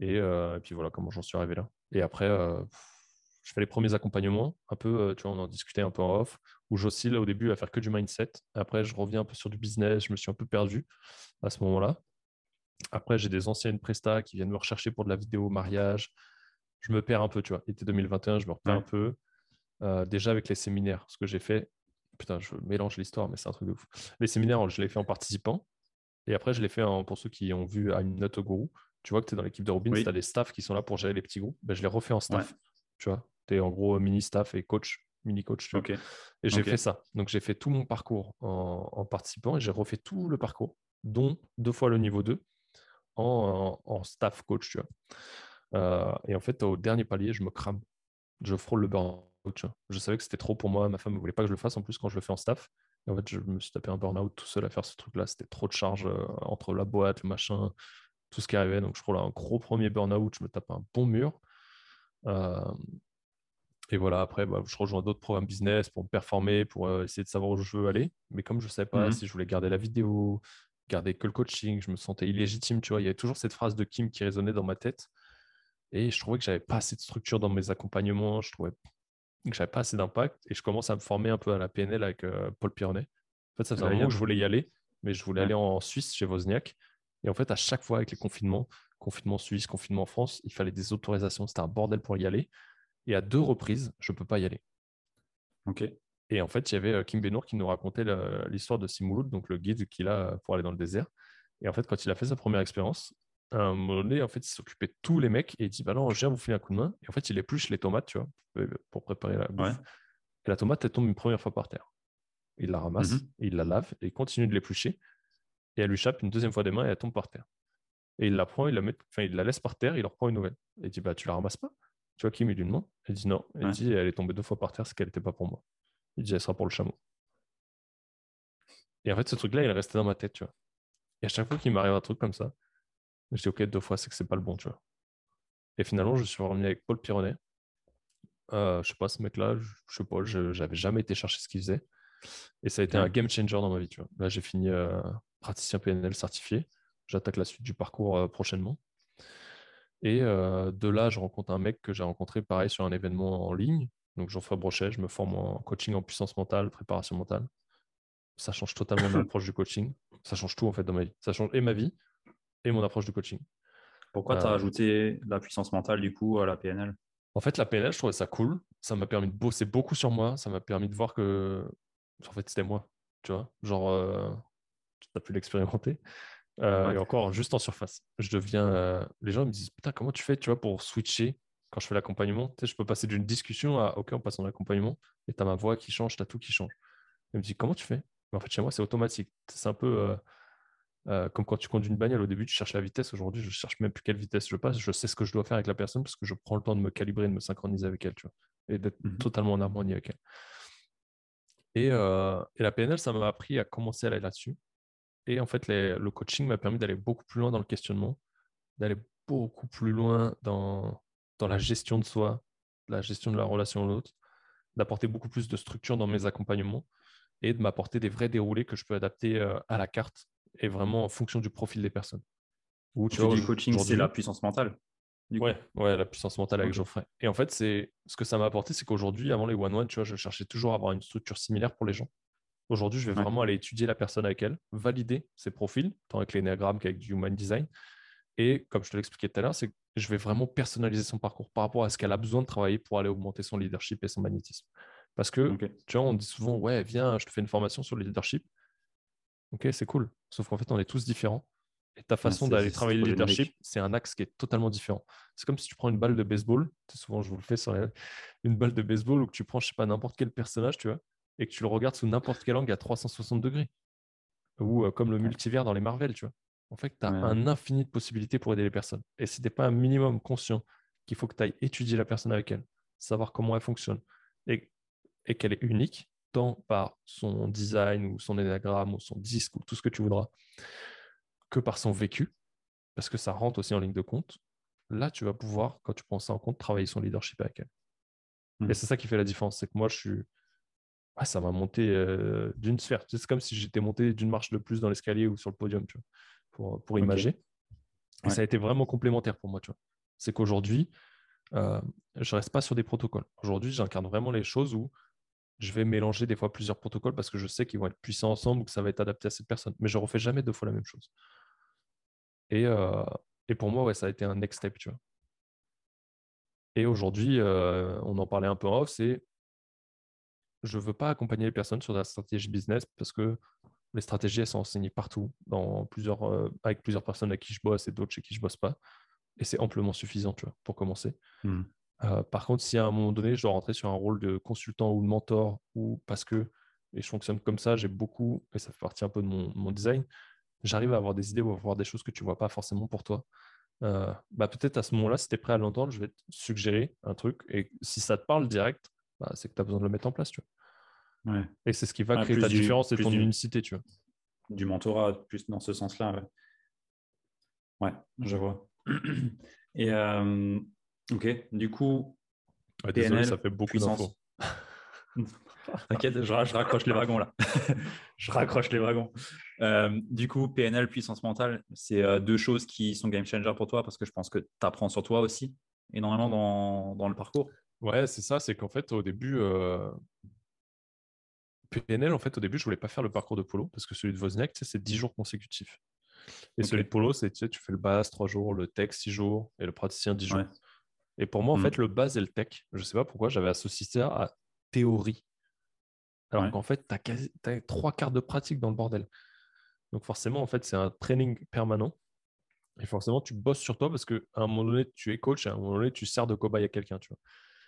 Et, et puis voilà comment j'en suis arrivé là. Et après, je fais les premiers accompagnements, un peu, euh, tu vois, on en discutait un peu en off, où j'oscille au début à faire que du mindset. Après, je reviens un peu sur du business, je me suis un peu perdu à ce moment-là. Après, j'ai des anciennes prestats qui viennent me rechercher pour de la vidéo, mariage. Je me perds un peu, tu vois. Été 2021, je me repère un peu. Euh, déjà avec les séminaires, ce que j'ai fait, putain, je mélange l'histoire, mais c'est un truc de ouf. Les séminaires, je l'ai fait en participant. Et après, je l'ai fait en, pour ceux qui ont vu à une note Guru. Tu vois que tu es dans l'équipe de Robin, tu as des staffs qui sont là pour gérer les petits groupes. Ben, je l'ai refait en staff. Tu vois, en gros mini staff et coach, mini coach. Et j'ai fait ça. Donc j'ai fait tout mon parcours en, participant et j'ai refait tout le parcours, dont deux fois le niveau 2 en, staff coach. Tu vois. Euh, et en fait, au dernier palier, je me crame. Je frôle le burn-out. Je savais que c'était trop pour moi. Ma femme ne voulait pas que je le fasse en plus quand je le fais en staff. en fait, je me suis tapé un burn-out tout seul à faire ce truc-là. C'était trop de charge euh, entre la boîte, le machin, tout ce qui arrivait. Donc je frôle un gros premier burn-out. Je me tape un bon mur. Euh, et voilà, après, bah, je rejoins d'autres programmes business pour me performer, pour euh, essayer de savoir où je veux aller. Mais comme je ne savais pas mmh si je voulais garder la vidéo, garder que le coaching, je me sentais illégitime, tu vois. Il y avait toujours cette phrase de Kim qui résonnait dans ma tête. Et je trouvais que j'avais pas assez de structure dans mes accompagnements. Je trouvais que j'avais pas assez d'impact. Et je commence à me former un peu à la PNL avec euh, Paul Pironnet. En fait, ça faisait un moment que je voulais y aller, mais je voulais aller en Suisse chez Wozniak. Et en fait, à chaque fois avec les confinements, confinement suisse, confinement en France, il fallait des autorisations. C'était un bordel pour y aller. Et à deux reprises, je ne peux pas y aller. Ok. Et en fait, il y avait euh, Kim Benour qui nous racontait l'histoire de Simouloud, donc le guide qu'il a pour aller dans le désert. Et en fait, quand il a fait sa première expérience, à un moment donné, en fait, il s'occupait de tous les mecs et il dit Bah non, je viens vous filer un coup de main. Et en fait, il épluche les tomates, tu vois, pour préparer la bouffe. Et la tomate, elle tombe une première fois par terre. Il la ramasse, mhm. il la lave et il continue de l'éplucher. Et elle lui chape une deuxième fois des mains et elle tombe par terre. Et il la prend, il la, met, enfin, il la laisse par terre, il en reprend une nouvelle. Et il dit Bah, tu la ramasses pas tu vois, Kim, il lui demande. Elle dit non. Elle dit elle est tombée deux fois par terre, ce qu'elle n'était pas pour moi. Il dit elle sera pour le chameau. Et en fait, ce truc-là, il est resté dans ma tête, tu vois. Et à chaque fois qu'il m'arrive un truc comme ça, je dis ok, deux fois, c'est que c'est pas le bon, tu vois. Et finalement, je suis revenu avec Paul Pironnet. Euh, je sais pas, ce mec-là, je sais pas, je n'avais jamais été chercher ce qu'il faisait. Et ça a été un game changer dans ma vie. Tu vois. Là, j'ai fini euh, praticien PNL certifié. J'attaque la suite du parcours euh, prochainement. Et euh, de là, je rencontre un mec que j'ai rencontré pareil sur un événement en ligne. Donc, Jean-François Brochet, je me forme en coaching en puissance mentale, préparation mentale. Ça change totalement mon (laughs) approche du coaching. Ça change tout en fait dans ma vie. Ça change et ma vie et mon approche du coaching. Pourquoi tu as rajouté la puissance mentale du coup à la PNL En fait, la PNL, je trouvais ça cool. Ça m'a permis de bosser beaucoup sur moi. Ça m'a permis de voir que en fait, c'était moi. Tu vois, genre, euh, tu as pu l'expérimenter. Euh, et encore, juste en surface. Je deviens. Euh, les gens me disent Putain, comment tu fais tu vois, pour switcher? Quand je fais l'accompagnement Je peux passer d'une discussion à OK, on passe en accompagnement. Et tu as ma voix qui change, tu as tout qui change. Ils me disent Comment tu fais? Mais en fait, chez moi, c'est automatique. C'est un peu comme quand tu conduis une bagnole. Au début, tu cherches la vitesse. Aujourd'hui, je cherche même plus quelle vitesse je passe. Je sais ce que je dois faire avec la personne parce que je prends le temps de me calibrer, de me synchroniser avec elle tu vois, et d'être mmh totalement en harmonie avec elle. Euh, et, la PNL, ça m'a appris à commencer à aller là-dessus. Et en fait, le coaching m'a permis d'aller beaucoup plus loin dans le questionnement, d'aller beaucoup plus loin dans, dans la gestion de soi, la gestion de la relation à l'autre, d'apporter beaucoup plus de structure dans mes accompagnements et de m'apporter des vrais déroulés que je peux adapter euh, à la carte et vraiment en fonction du profil des personnes. Où, tu vois, du coaching, c'est la puissance mentale. Ouais, ouais, la puissance mentale avec Geoffrey. Et en fait, c'est ce que ça m'a apporté, c'est qu'aujourd'hui, avant les one-one, tu vois, je cherchais toujours à avoir une structure similaire pour les gens. Aujourd'hui, je vais vraiment aller étudier la personne avec elle, valider ses profils, tant avec l'énéagramme qu'avec du human design. Et comme je te l'expliquais tout à l'heure, c'est que je vais vraiment personnaliser son parcours par rapport à ce qu'elle a besoin de travailler pour aller augmenter son leadership et son magnétisme. Parce que, tu vois, on dit souvent, ouais, viens, je te fais une formation sur le leadership. Ok, c'est cool. Sauf qu'en fait, on est tous différents. Et ta façon d'aller travailler le leadership, c'est un axe qui est totalement différent. C'est comme si tu prends une balle de baseball, souvent je vous le fais sur une balle de baseball où tu prends, je sais pas, n'importe quel personnage, tu vois, et que tu le regardes sous n'importe quel angle à 360 degrés. Ou euh, comme le multivers dans les Marvel, tu vois. En fait, tu as un infini de possibilités pour aider les personnes. Et si tu n'es pas un minimum conscient qu'il faut que tu ailles étudier la personne avec elle, savoir comment elle fonctionne, et, et qu'elle est unique, tant par son design ou son énagramme ou son disque ou tout ce que tu voudras, que par son vécu, parce que ça rentre aussi en ligne de compte, là, tu vas pouvoir, quand tu prends ça en compte, travailler son leadership avec elle. Et mmh. c'est ça qui fait la différence. C'est que moi, je suis. Ça m'a monté euh, d'une sphère. C'est comme si j'étais monté d'une marche de plus dans l'escalier ou sur le podium, tu vois, pour, pour imager. Et ça a été vraiment complémentaire pour moi, tu vois. C'est qu'aujourd'hui, euh, je reste pas sur des protocoles. Aujourd'hui, j'incarne vraiment les choses où je vais mélanger des fois plusieurs protocoles parce que je sais qu'ils vont être puissants ensemble ou que ça va être adapté à cette personne. Mais je refais jamais deux fois la même chose. Et, euh, et pour moi, ouais, ça a été un next step, tu vois. Et aujourd'hui, euh, on en parlait un peu en off, c'est je ne veux pas accompagner les personnes sur la stratégie business parce que les stratégies, elles sont enseignées partout, dans plusieurs, euh, avec plusieurs personnes avec qui je bosse et d'autres chez qui je bosse pas. Et c'est amplement suffisant, tu vois, pour commencer. Mmh. par contre, si à un moment donné, je dois rentrer sur un rôle de consultant ou de mentor, ou parce que, et je fonctionne comme ça, j'ai beaucoup, et ça fait partie un peu de mon, mon design, j'arrive à avoir des idées ou à voir des choses que tu ne vois pas forcément pour toi. Euh, bah peut-être à ce moment-là, si tu es prêt à l'entendre, je vais te suggérer un truc. Et si ça te parle direct, bah, c'est que tu as besoin de le mettre en place. Tu vois. Ouais. Et c'est ce qui va créer ta différence et ton unicité. Tu vois. Du mentorat, plus dans ce sens-là. Ouais. je vois. (clears throat) Et euh, ok, du coup, désolé, ça fait beaucoup d'infos. (laughs) T'inquiète, je, raccroche les wagons là. (laughs) je raccroche les wagons. Euh, du coup, PNL, puissance mentale, c'est euh, deux choses qui sont game changer pour toi parce que je pense que tu apprends sur toi aussi énormément dans, dans le parcours. Ouais, c'est ça. C'est qu'en fait, au début, euh, PNL, en fait, au début, je voulais pas faire le parcours de Polo parce que celui de Wozniak, c'est 10 jours consécutifs. Et celui de Polo, c'est tu, sais, tu fais le base 3 jours, le tech 6 jours et le praticien 10 jours. Et pour moi, en hmm. fait, le base et le tech, je sais pas pourquoi, j'avais associé ça à théorie. Alors qu'en fait, tu as, trois quarts de pratique dans le bordel. Donc forcément, en fait, c'est un training permanent. Et forcément, tu bosses sur toi parce qu'à un moment donné, tu es coach et à un moment donné, tu sers de cobaye à quelqu'un. Tu vois.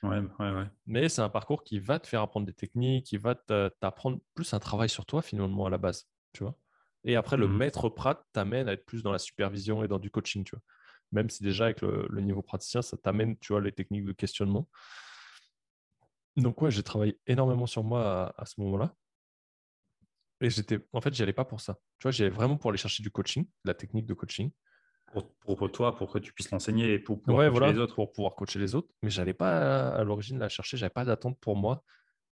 Ouais, ouais, ouais. Mais c'est un parcours qui va te faire apprendre des techniques, qui va t'apprendre plus un travail sur toi finalement à la base. Tu vois? Et après, le mmh maître prat t'amène à être plus dans la supervision et dans du coaching. Tu vois? Même si déjà avec le, niveau praticien, ça t'amène tu vois, les techniques de questionnement. Donc ouais, j'ai travaillé énormément sur moi à, ce moment-là. Et j'étais, en fait, j'y allais pas pour ça. Tu vois, j'y allais vraiment pour aller chercher du coaching, de la technique de coaching. Pour, toi, pour que tu puisses l'enseigner et pour pouvoir coacher les autres. Pour pouvoir coacher les autres. Mais j'allais pas à, l'origine la chercher, j'avais pas d'attente pour moi.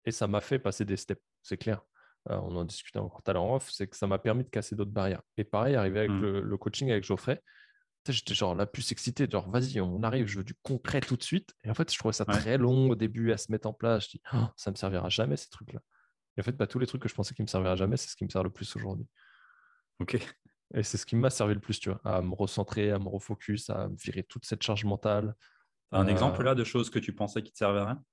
Et ça m'a fait passer des steps, c'est clair. Euh, on en discutait encore tout à l'heure en off, c'est que ça m'a permis de casser d'autres barrières. Et pareil, arrivé avec mmh. le, coaching avec Geoffrey, j'étais genre la plus excité, genre vas-y, on arrive, je veux du concret tout de suite. Et en fait, je trouvais ça très long au début à se mettre en place. Je dis, oh, ça me servira jamais ces trucs-là. Et en fait, bah, tous les trucs que je pensais qui me serviraient jamais, c'est ce qui me sert le plus aujourd'hui. Ok. Et c'est ce qui m'a servi le plus, tu vois, à me recentrer, à me refocus, à me virer toute cette charge mentale. Un exemple euh, là de choses que tu pensais qui te servaient à rien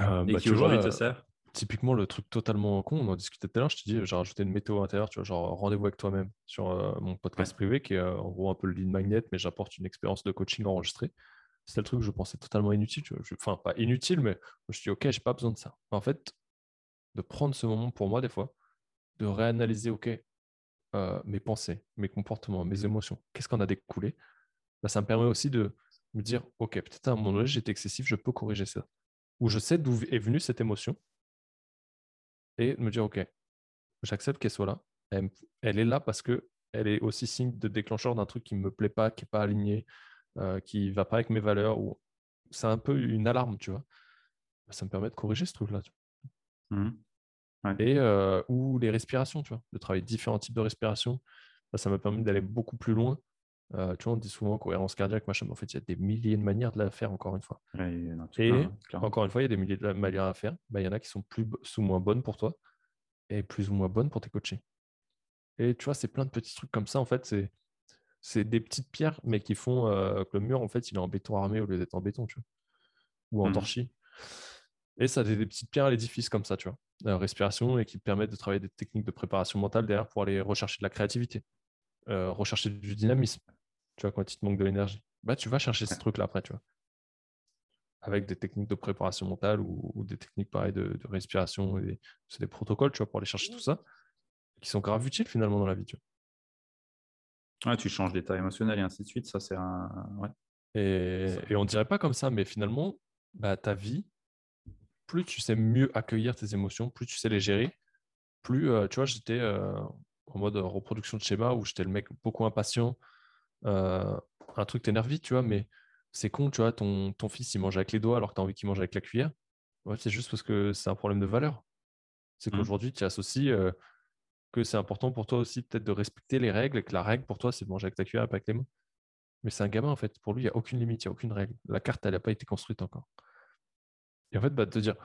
euh, et bah, qui aujourd'hui te sert? Typiquement, le truc totalement con, on en discutait tout à l'heure, je te dis, j'ai rajouté une météo intérieure, tu vois, genre rendez-vous avec toi-même sur euh, mon podcast privé, qui est en gros un peu le lead magnet, mais j'apporte une expérience de coaching enregistrée. C'est le truc que je pensais totalement inutile, tu vois. enfin, pas inutile, mais je me suis dit, ok, j'ai pas besoin de ça. En fait, de prendre ce moment pour moi, des fois, de réanalyser, ok, euh, mes pensées, mes comportements, mes émotions, qu'est-ce qu'on a découlé, bah, ça me permet aussi de me dire, OK, peut-être à un moment donné, j'étais excessif, je peux corriger ça. Ou je sais d'où est venue cette émotion et me dire, OK, j'accepte qu'elle soit là. Elle, est là parce que elle est aussi signe de déclencheur d'un truc qui ne me plaît pas, qui n'est pas aligné, euh, qui ne va pas avec mes valeurs. Ou... C'est un peu une alarme, tu vois. Ça me permet de corriger ce truc-là. Et ou les respirations, tu vois, de travailler différents types de respiration. Ça m'a permis d'aller beaucoup plus loin. tu vois, on dit souvent cohérence cardiaque, machin, mais en fait, il y a des milliers de manières de la faire, encore une fois. et encore une fois, il y a des milliers de manières à faire. Bah, il y en a qui sont plus ou moins bonnes pour toi et plus ou moins bonnes pour tes coachés. Et tu vois, c'est plein de petits trucs comme ça. En fait, c'est, c'est des petites pierres, mais qui font que le mur, en fait, il est en béton armé au lieu d'être en béton, tu vois, ou en mmh. torchis. Et ça a des, petites pierres à l'édifice comme ça, tu vois. Respiration et qui te permettent de travailler des techniques de préparation mentale derrière pour aller rechercher de la créativité, euh, rechercher du dynamisme. Tu vois, quand il te manque de l'énergie, bah, tu vas chercher ces trucs-là après, tu vois. Avec des techniques de préparation mentale ou, des techniques pareilles de, respiration. C'est des protocoles, tu vois, pour aller chercher tout ça, qui sont grave utiles finalement dans la vie, tu vois. Ouais, tu changes d'état émotionnel et ainsi de suite. Ça, c'est un. Ouais. Et, et on dirait pas comme ça, mais finalement, bah, ta vie, plus tu sais mieux accueillir tes émotions, plus tu sais les gérer, plus, euh, tu vois, j'étais euh, en mode reproduction de schéma où j'étais le mec beaucoup impatient. Euh, un truc t'énerve vite, tu vois, mais c'est con, tu vois, ton, ton fils, il mange avec les doigts alors que tu as envie qu'il mange avec la cuillère. Ouais, c'est juste parce que c'est un problème de valeur. C'est mmh. qu'aujourd'hui, tu associes que c'est important pour toi aussi peut-être de respecter les règles et que la règle pour toi, c'est de manger avec ta cuillère et pas avec les mains. Mais c'est un gamin, en fait. Pour lui, il n'y a aucune limite, il n'y a aucune règle. La carte, elle n'a pas été construite encore. Et en fait, bah, te dire,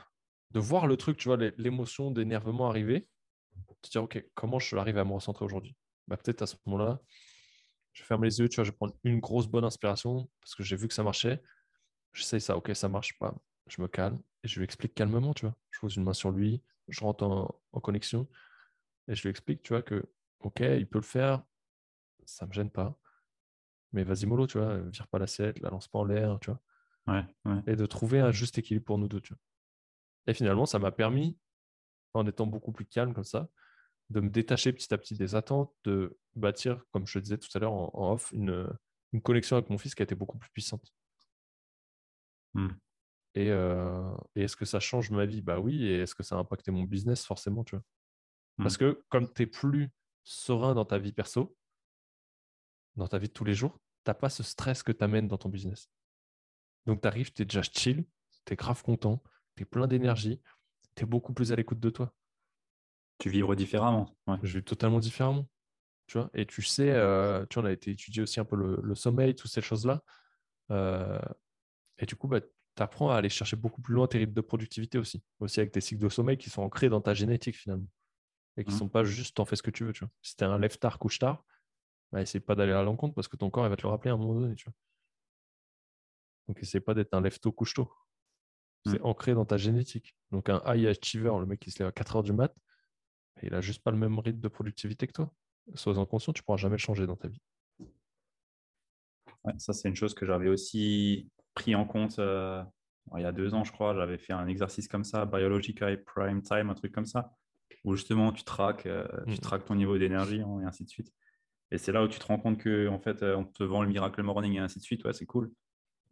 de voir le truc, tu vois, l'émotion d'énervement arriver, te dire, OK, comment je vais arriver à me recentrer aujourd'hui? Bah, Peut-être à ce moment-là, je ferme les yeux, tu vois, je prendre une grosse bonne inspiration parce que j'ai vu que ça marchait. J'essaye ça, OK, ça marche pas. Je me calme et je lui explique calmement, tu vois. Je pose une main sur lui, je rentre en, connexion et je lui explique, tu vois, que OK, il peut le faire, ça me gêne pas. Mais vas-y, mollo, tu vois, vire pas l'assiette, la lance pas en l'air, tu vois et de trouver un juste équilibre pour nous deux. Et finalement, ça m'a permis, en étant beaucoup plus calme comme ça, de me détacher petit à petit des attentes, de bâtir, comme je le disais tout à l'heure en, off, une, une, connexion avec mon fils qui a été beaucoup plus puissante. Hmm. Euh, et, est-ce que ça change ma vie? Bah oui. Et est-ce que ça a impacté mon business Forcément, tu vois? Hmm. Parce que comme tu es plus serein dans ta vie perso, dans ta vie de tous les jours, tu n'as pas ce stress que tu amènes dans ton business. Donc, tu arrives, tu es déjà chill, tu es grave content, tu es plein d'énergie, tu es beaucoup plus à l'écoute de toi. Tu vivres différemment. Je vis totalement différemment. Tu vois et tu sais, euh, tu on a été étudier aussi un peu le, sommeil, toutes ces choses-là. Euh, et du coup, bah, tu apprends à aller chercher beaucoup plus loin tes rythmes de productivité aussi. Aussi avec tes cycles de sommeil qui sont ancrés dans ta génétique finalement. Et qui ne mmh. sont pas juste t'en fais ce que tu veux. Tu vois. Si tu es un lève tard, couche tard, bah, essaye pas d'aller à l'encontre parce que ton corps il va te le rappeler à un moment donné. Tu vois. Donc, essaie pas d'être un lève-tôt, couche-tôt. C'est mm. ancré dans ta génétique. Donc, un high achiever, le mec qui se lève à 4 heures du mat, il a juste pas le même rythme de productivité que toi. Sois-en conscient, tu pourras jamais le changer dans ta vie. ça, c'est une chose que j'avais aussi pris en compte euh, il y a deux ans, je crois. J'avais fait un exercice comme ça, Biological Prime Time, un truc comme ça, où justement tu traques, euh, tu mm. traques ton niveau d'énergie hein, et ainsi de suite. Et c'est là où tu te rends compte que en fait, euh, on te vend le miracle morning et ainsi de suite. Ouais, c'est cool.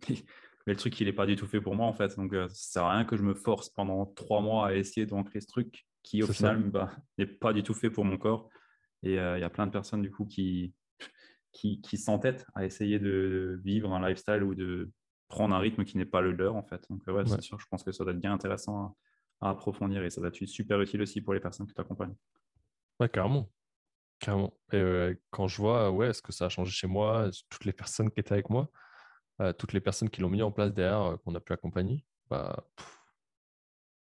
(laughs) mais le truc, il n'est pas du tout fait pour moi, en fait. Donc, euh, ça sert à rien que je me force pendant trois mois à essayer d'ancrer ce truc qui, au final, bah, (laughs) n'est pas du tout fait pour mon corps. Et euh, il y a plein de personnes, du coup, qui, (laughs) qui, qui s'entêtent à essayer de vivre un lifestyle ou de prendre un rythme qui n'est pas le leur, en fait. Donc, ouais, c'est sûr, je pense que ça doit être bien intéressant à, approfondir et ça va être super utile aussi pour les personnes que tu accompagnes. Ouais, carrément. Carrément. Et quand je vois, ouais, est-ce que ça a changé chez moi, toutes les personnes qui étaient avec moi, euh, toutes les personnes qui l'ont mis en place derrière, euh, qu'on a pu accompagner, bah,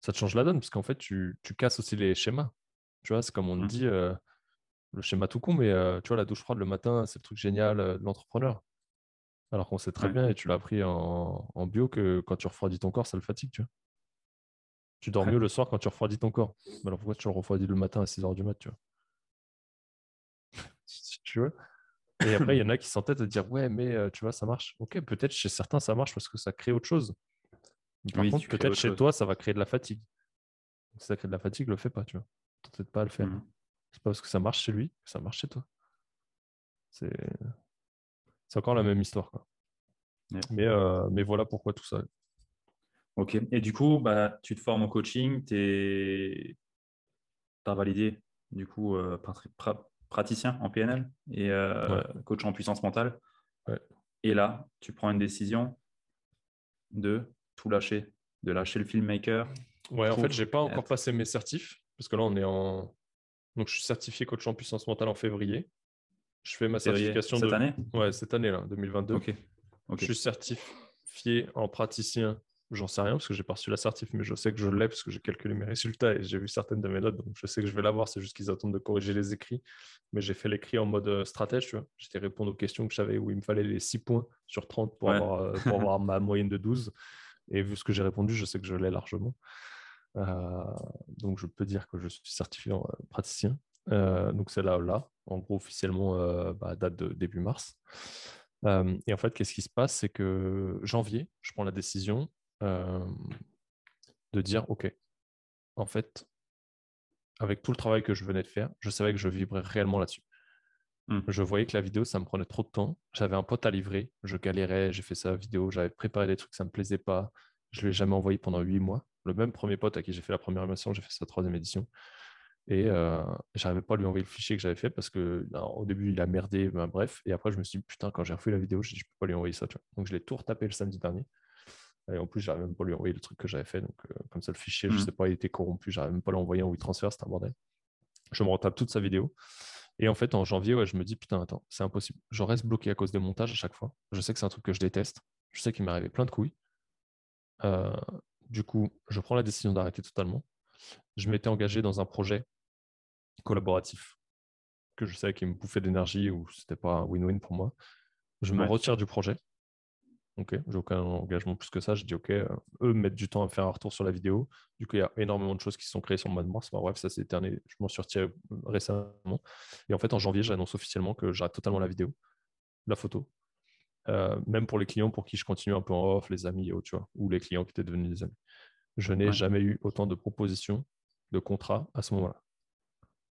ça te change la donne parce qu'en fait, tu, tu, casses aussi les schémas. Tu vois, c'est comme on mmh. dit, euh, le schéma tout con, mais tu vois, la douche froide le matin, c'est le truc génial de l'entrepreneur. Alors qu'on sait très bien, et tu l'as appris en, en, bio, que quand tu refroidis ton corps, ça le fatigue, tu vois. Tu dors mieux le soir quand tu refroidis ton corps. Mais alors pourquoi tu le refroidis le matin à 6h du mat, tu vois? (laughs) Si tu veux. Et (laughs) après, il y en a qui s'entêtent à dire Ouais, mais tu vois, ça marche. Ok, peut-être chez certains, ça marche parce que ça crée autre chose. Par contre, peut-être chez toi, ça va créer de la fatigue. Si ça crée de la fatigue, le fais pas, tu vois. Peut-être pas à le faire. Mmh. C'est pas parce que ça marche chez lui que ça marche chez toi. C'est encore la même histoire. Quoi. Mais, mais voilà pourquoi tout ça. Ok. Et du coup, bah, tu te formes en coaching, tu as validé du coup euh, praticien en PNL et euh, coach en puissance mentale. Et là, tu prends une décision de tout lâcher, de lâcher le filmmaker. Ouais, en fait, j'ai pas encore passé mes certifs parce que là, on est en. Donc, je suis certifié coach en puissance mentale en février. Je fais ma certification cette année? Ouais, cette année là, 2022. Ok. Je suis certifié en praticien J'en sais rien parce que j'ai pas reçu la certif, mais je sais que je l'ai parce que j'ai calculé mes résultats et j'ai vu certaines de mes notes. Donc je sais que je vais l'avoir. C'est juste qu'ils attendent de corriger les écrits. Mais j'ai fait l'écrit en mode euh, stratège. Tu vois. J'étais répondre aux questions que j'avais où il me fallait les 6 points sur 30 pour, avoir, euh, pour (laughs) avoir ma moyenne de 12. Et vu ce que j'ai répondu, je sais que je l'ai largement. Euh, donc je peux dire que je suis certifié en praticien. donc c'est là, là, en gros officiellement bah, date de début mars. et en fait, qu'est-ce qui se passe? C'est que janvier, je prends la décision de dire, OK, en fait, avec tout le travail que je venais de faire, je savais que je vibrais réellement là-dessus. Mmh. Je voyais que la vidéo, ça me prenait trop de temps. J'avais un pote à livrer, je galérais, j'ai fait sa vidéo, j'avais préparé des trucs, ça me plaisait pas. Je ne l'ai jamais envoyé pendant huit mois. Le même premier pote à qui j'ai fait la première émission, j'ai fait sa troisième édition. Et euh, j'arrivais pas à lui envoyer le fichier que j'avais fait parce que au début, il a merdé, ben, bref. Et après, je me suis dit, putain, quand j'ai refait la vidéo, je ne peux pas lui envoyer ça. Donc, je l'ai tout retapé le samedi dernier. Et en plus, j'arrive même pas à lui envoyer le truc que j'avais fait. Donc, euh, comme ça, le fichier, je je mmh. sais pas, il était corrompu. J'arrive même pas à l'envoyer en WeTransfer, c'est un bordel. Je me retape toute sa vidéo. Et en fait, en janvier, ouais, je me dis, putain, attends, c'est impossible. Je reste bloqué à cause des montages à chaque fois. Je sais que c'est un truc que je déteste. Je sais qu'il m'est arrivé plein de couilles. Euh, du coup, je prends la décision d'arrêter totalement. Je m'étais engagé dans un projet collaboratif que je savais qu'il me bouffait d'énergie ou c'était pas un win-win pour moi. Je me retire du projet Ok, j'ai aucun engagement plus que ça. Je dis ok, euh, eux mettent du temps à faire un retour sur la vidéo. Du coup, il y a énormément de choses qui sont créées sur le mois de mars. bref, ça s'est éterné. Je m'en suis retiré euh, récemment. Et en fait, en janvier, j'annonce officiellement que j'arrête totalement la vidéo, la photo. Euh, même pour les clients pour qui je continue un peu en off, les amis et autres, tu vois, ou les clients qui étaient devenus des amis. Je n'ai jamais eu autant de propositions de contrats à ce moment-là.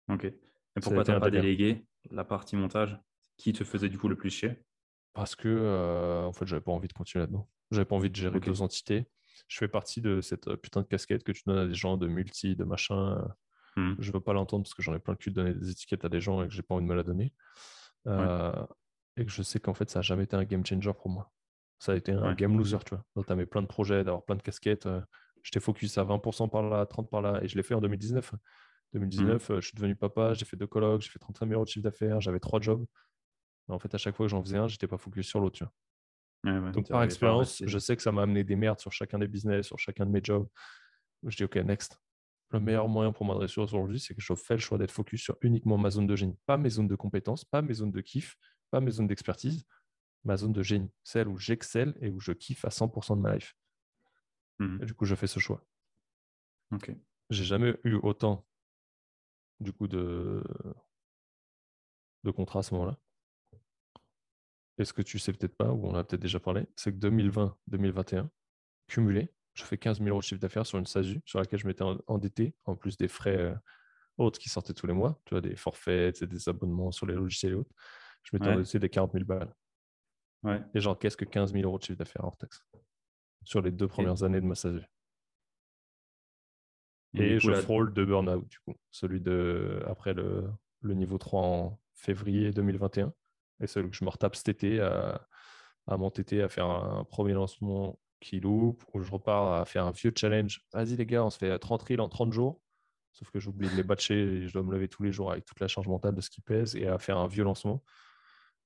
Ok. Et pourquoi tu n'as pas délégué la partie montage? Qui te faisait du coup le plus chier? Parce que euh, en fait, j'avais pas envie de continuer là-dedans. J'avais pas envie de gérer deux entités. Je fais partie de cette euh, putain de casquette que tu donnes à des gens de multi, de machin. Mmh. Je veux pas l'entendre parce que j'en ai plein le cul de donner des étiquettes à des gens et que j'ai pas envie de me la donner. Euh, et que je sais qu'en fait, ça a jamais été un game changer pour moi. Ça a été un game loser, tu vois. Donc, tu as plein de projets, d'avoir plein de casquettes. J'étais focus à 20% par là, 30% par là, et je l'ai fait en 2019. 2019, mmh. je suis devenu papa, j'ai fait deux colloques, j'ai fait 35 000 euros de chiffre d'affaires, j'avais trois jobs en fait, à chaque fois que j'en faisais un, j'étais pas focus sur l'autre. Donc, par expérience, je sais que ça m'a amené des merdes sur chacun des business, sur chacun de mes jobs. Je dis, OK, next. Le meilleur moyen pour m'adresser aujourd'hui, c'est que je fais le choix d'être focus sur uniquement ma zone de génie. Pas mes zones de compétences, pas mes zones de kiff, pas mes zones d'expertise, ma zone de génie. Celle où j'excelle et où je kiffe à 100% de ma life. Mmh. Et du coup, je fais ce choix. Ok. J'ai jamais eu autant du coup de, de contrats à ce moment-là. Et ce que tu sais peut-être pas, ou on a peut-être déjà parlé, c'est que 2020-2021, cumulé, je fais 15 000 euros de chiffre d'affaires sur une SASU sur laquelle je m'étais endetté, en plus des frais euh, autres qui sortaient tous les mois, tu vois, des forfaits, des abonnements sur les logiciels et autres. Je m'étais endetté des 40 000 balles. Ouais. Et qu'est-ce que 15 000 euros de chiffre d'affaires hors taxe sur les deux premières années de ma SASU. Et, je frôle de burn-out, du coup. Celui de après le, le niveau 3 en février 2021 Et c'est que je me retape cet été à, à m'entêter à faire un premier lancement qui loupe, ou je repars à faire un vieux challenge. Vas-y les gars, on se fait 30 reels en 30 jours. Sauf que j'oublie de les batcher et je dois me lever tous les jours avec toute la charge mentale de ce qui pèse et à faire un vieux lancement.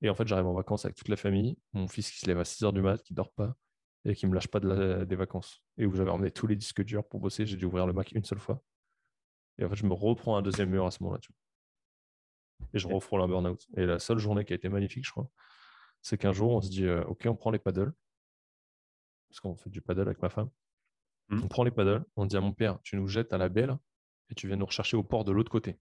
Et en fait, j'arrive en vacances avec toute la famille. Mon fils qui se lève à 6 h du mat, qui dort pas et qui me lâche pas de des vacances. Et où j'avais emmené tous les disques durs pour bosser. J'ai dû ouvrir le Mac une seule fois. Et en fait, je me reprends un deuxième mur à ce moment-là. Et je refrôle un burn-out. Et la seule journée qui a été magnifique, je crois, c'est qu'un jour, on se dit euh, Ok, on prend les paddles. Parce qu'on fait du paddle avec ma femme. Mmh. On prend les paddles. On dit à mon père Tu nous jettes à la belle et tu viens nous rechercher au port de l'autre côté.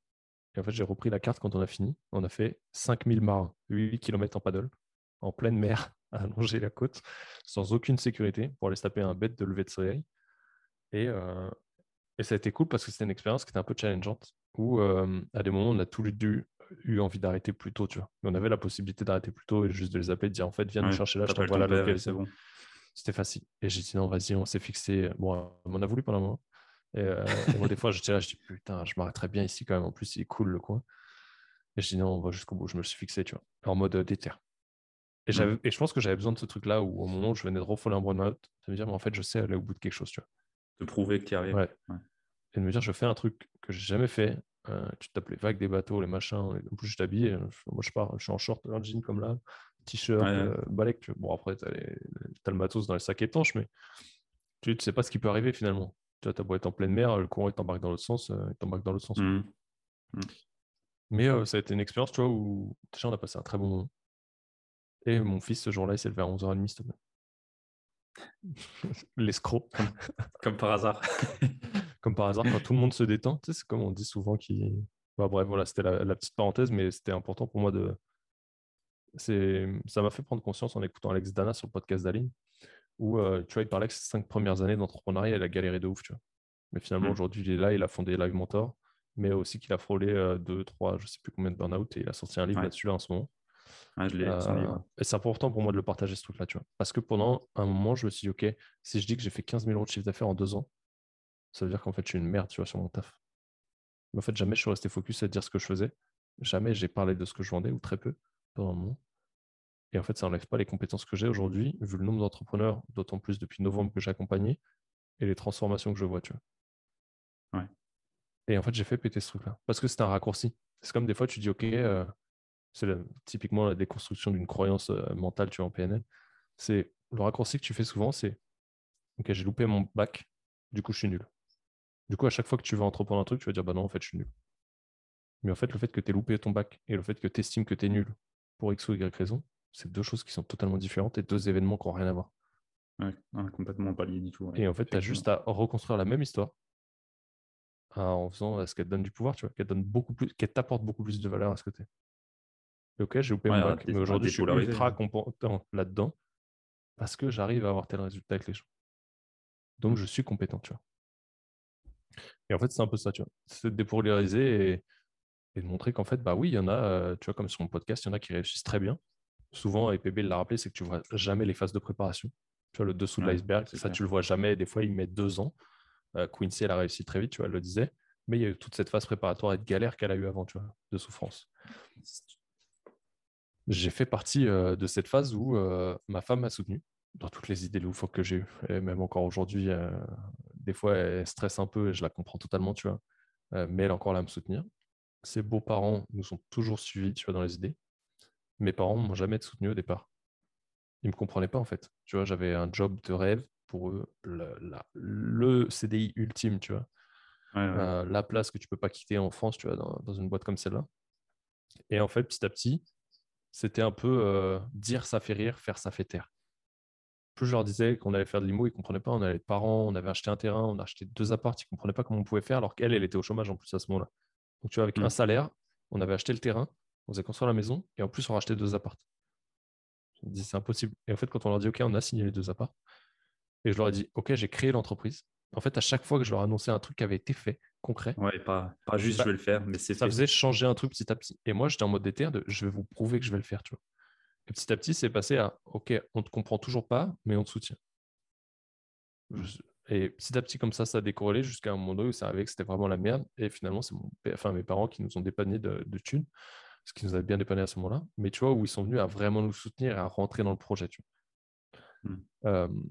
Et en fait, j'ai repris la carte quand on a fini. On a fait 5000 marins, 8 km en paddle, en pleine mer, (laughs) à longer la côte, sans aucune sécurité, pour aller se taper un bête de lever de soleil. Et, euh, et ça a été cool parce que c'était une expérience qui était un peu challengeante, où euh, à des moments, on a les deux eu envie d'arrêter plus tôt, tu vois. Mais on avait la possibilité d'arrêter plus tôt et juste de les appeler, de dire en fait, viens nous chercher là, je t'envoie la c'est bon. C'était facile. Et j'ai dit non, vas-y, on s'est fixé. Bon, on a voulu pendant un moment. Euh, et, moi, des fois, j'étais là, je dis putain, je m'arrêterais bien ici quand même. En plus, il est cool le coin. Et je dis non, on va jusqu'au bout. Je me suis fixé, tu vois, en mode euh, déter. Et, et je pense que j'avais besoin de ce truc-là où, au moment où je venais de refoler un burn-out, de me dire, mais en fait, je sais aller au bout de quelque chose, tu vois. De prouver que tu y arrives. Ouais. Et de me dire, je fais un truc que j'ai jamais fait. Euh, tu tapes les vagues des bateaux, les machins. En plus, je t'habille. Moi, je pars, je suis en short, un jean comme là, t-shirt, balèque. Bon, après, tu as, as, le matos dans les sacs étanches, mais tu ne sais pas ce qui peut arriver finalement. Tu as beau être en pleine mer, le courant t'embarque dans l'autre sens, euh, il t'embarque dans l'autre sens. Mmh. Mmh. Mais euh, ça a été une expérience, tu vois, où déjà on a passé un très bon moment. Et mon fils, ce jour-là, il s'est levé à 11h30, s'il te plaît. L'escroc. Comme, par hasard. (laughs) comme par hasard, quand tout le monde se détend, tu sais, c'est comme on dit souvent qui. Bah, bref, voilà, c'était la, petite parenthèse, mais c'était important pour moi de. Ça m'a fait prendre conscience en écoutant Alex Dana sur le podcast d'Aline, où euh, tu vois, il parlait que ces cinq premières années d'entrepreneuriat, il a galéré de ouf, tu vois. Mais finalement, mmh. aujourd'hui, il est là, il a fondé Live Mentor, mais aussi qu'il a frôlé euh, deux, trois, je sais plus combien de burn-out, et il a sorti un livre là-dessus là, en ce moment. je euh, et c'est important pour moi de le partager ce truc-là, tu vois. Parce que pendant un moment, je me suis dit, OK, si je dis que j'ai fait 15 000 euros de chiffre d'affaires en deux ans, ça veut dire qu'en fait, je suis une merde, tu vois, sur mon taf. Mais en fait, jamais je suis resté focus à dire ce que je faisais. Jamais j'ai parlé de ce que je vendais, ou très peu, pendant un moment. Et en fait, ça n'enlève pas les compétences que j'ai aujourd'hui, vu le nombre d'entrepreneurs, d'autant plus depuis novembre que j'ai accompagné, et les transformations que je vois, tu vois. Ouais. Et en fait, j'ai fait péter ce truc-là. Parce que c'est un raccourci. C'est comme des fois, tu dis, OK, euh, c'est typiquement la déconstruction d'une croyance euh, mentale, tu vois, en PNL. C'est le raccourci que tu fais souvent, c'est OK, j'ai loupé mon bac, du coup, je suis nul. Du coup, à chaque fois que tu veux entreprendre un truc, tu vas dire, bah non, en fait, je suis nul. Mais en fait, le fait que tu aies loupé ton bac et le fait que tu estimes que tu es nul pour X ou Y raison, c'est deux choses qui sont totalement différentes et deux événements qui n'ont rien à voir. Ouais, complètement pas lié du tout. Et en fait, tu as juste à reconstruire la même histoire en faisant ce qu'elle te donne du pouvoir, tu vois, qu'elle donne beaucoup plus, qu'elle t'apporte beaucoup plus de valeur à ce côté. ok, j'ai loupé mon bac, mais aujourd'hui, je suis ultra compétent là-dedans parce que j'arrive à avoir tel résultat avec les gens. Donc, je suis compétent, tu vois. Et en fait, c'est un peu ça, tu vois. C'est de dépolariser et, et, de montrer qu'en fait, bah oui, il y en a, euh, tu vois, comme sur mon podcast, il y en a qui réussissent très bien souvent, et PB l'a rappelé, c'est que tu vois jamais les phases de préparation. Tu vois, le dessous de l'iceberg, ça, tu le vois jamais. Des fois, il met deux ans. Euh, Quincy, elle a réussi très vite, tu vois, elle le disait. Mais il y a eu toute cette phase préparatoire et de galère qu'elle a eu avant, tu vois, de souffrance. J'ai fait partie euh, de cette phase où euh, ma femme m'a soutenu dans toutes les idées loufoques que j'ai eues. Et même encore aujourd'hui, des fois, elle stresse un peu et je la comprends totalement, tu vois. mais elle est encore là à me soutenir. Ses beaux-parents nous ont toujours suivis, tu vois, dans les idées. Mes parents m'ont jamais soutenu au départ. Ils me comprenaient pas en fait. Tu vois, j'avais un job de rêve pour eux, le, CDI ultime, tu vois. Euh, la place que tu peux pas quitter en France, tu vois, dans, une boîte comme celle-là. Et en fait, petit à petit, c'était un peu euh, dire ça fait rire, faire ça fait taire. Plus je leur disais qu'on allait faire de l'IMO, ils ne comprenaient pas. On avait des parents, on avait acheté un terrain, on a acheté deux apparts, ils ne comprenaient pas comment on pouvait faire, alors qu'elle, elle était au chômage en plus à ce moment-là. Donc, tu vois, avec mmh. un salaire, on avait acheté le terrain, on faisait construire la maison et en plus on rachetait deux apparts. Je me dis c'est impossible. Et en fait, quand on leur dit OK, on a signé les deux apparts, et je leur ai dit OK, j'ai créé l'entreprise. En fait, à chaque fois que je leur annonçais un truc qui avait été fait, concret. Ouais, pas, pas juste bah, je vais le faire, mais c'est Ça faisait changer un truc petit à petit. Et moi, j'étais en mode déter de je vais vous prouver que je vais le faire, tu vois. Et petit à petit, c'est passé à OK, on ne te comprend toujours pas, mais on te soutient. Et petit à petit, comme ça, ça a décorrélé jusqu'à un moment où ça arrivait que c'était vraiment la merde. Et finalement, c'est mon... enfin, mes parents qui nous ont dépanné de, de thunes ce qui nous avait bien dépanné à ce moment-là, mais tu vois, où ils sont venus à vraiment nous soutenir et à rentrer dans le projet. Tu vois. Hmm.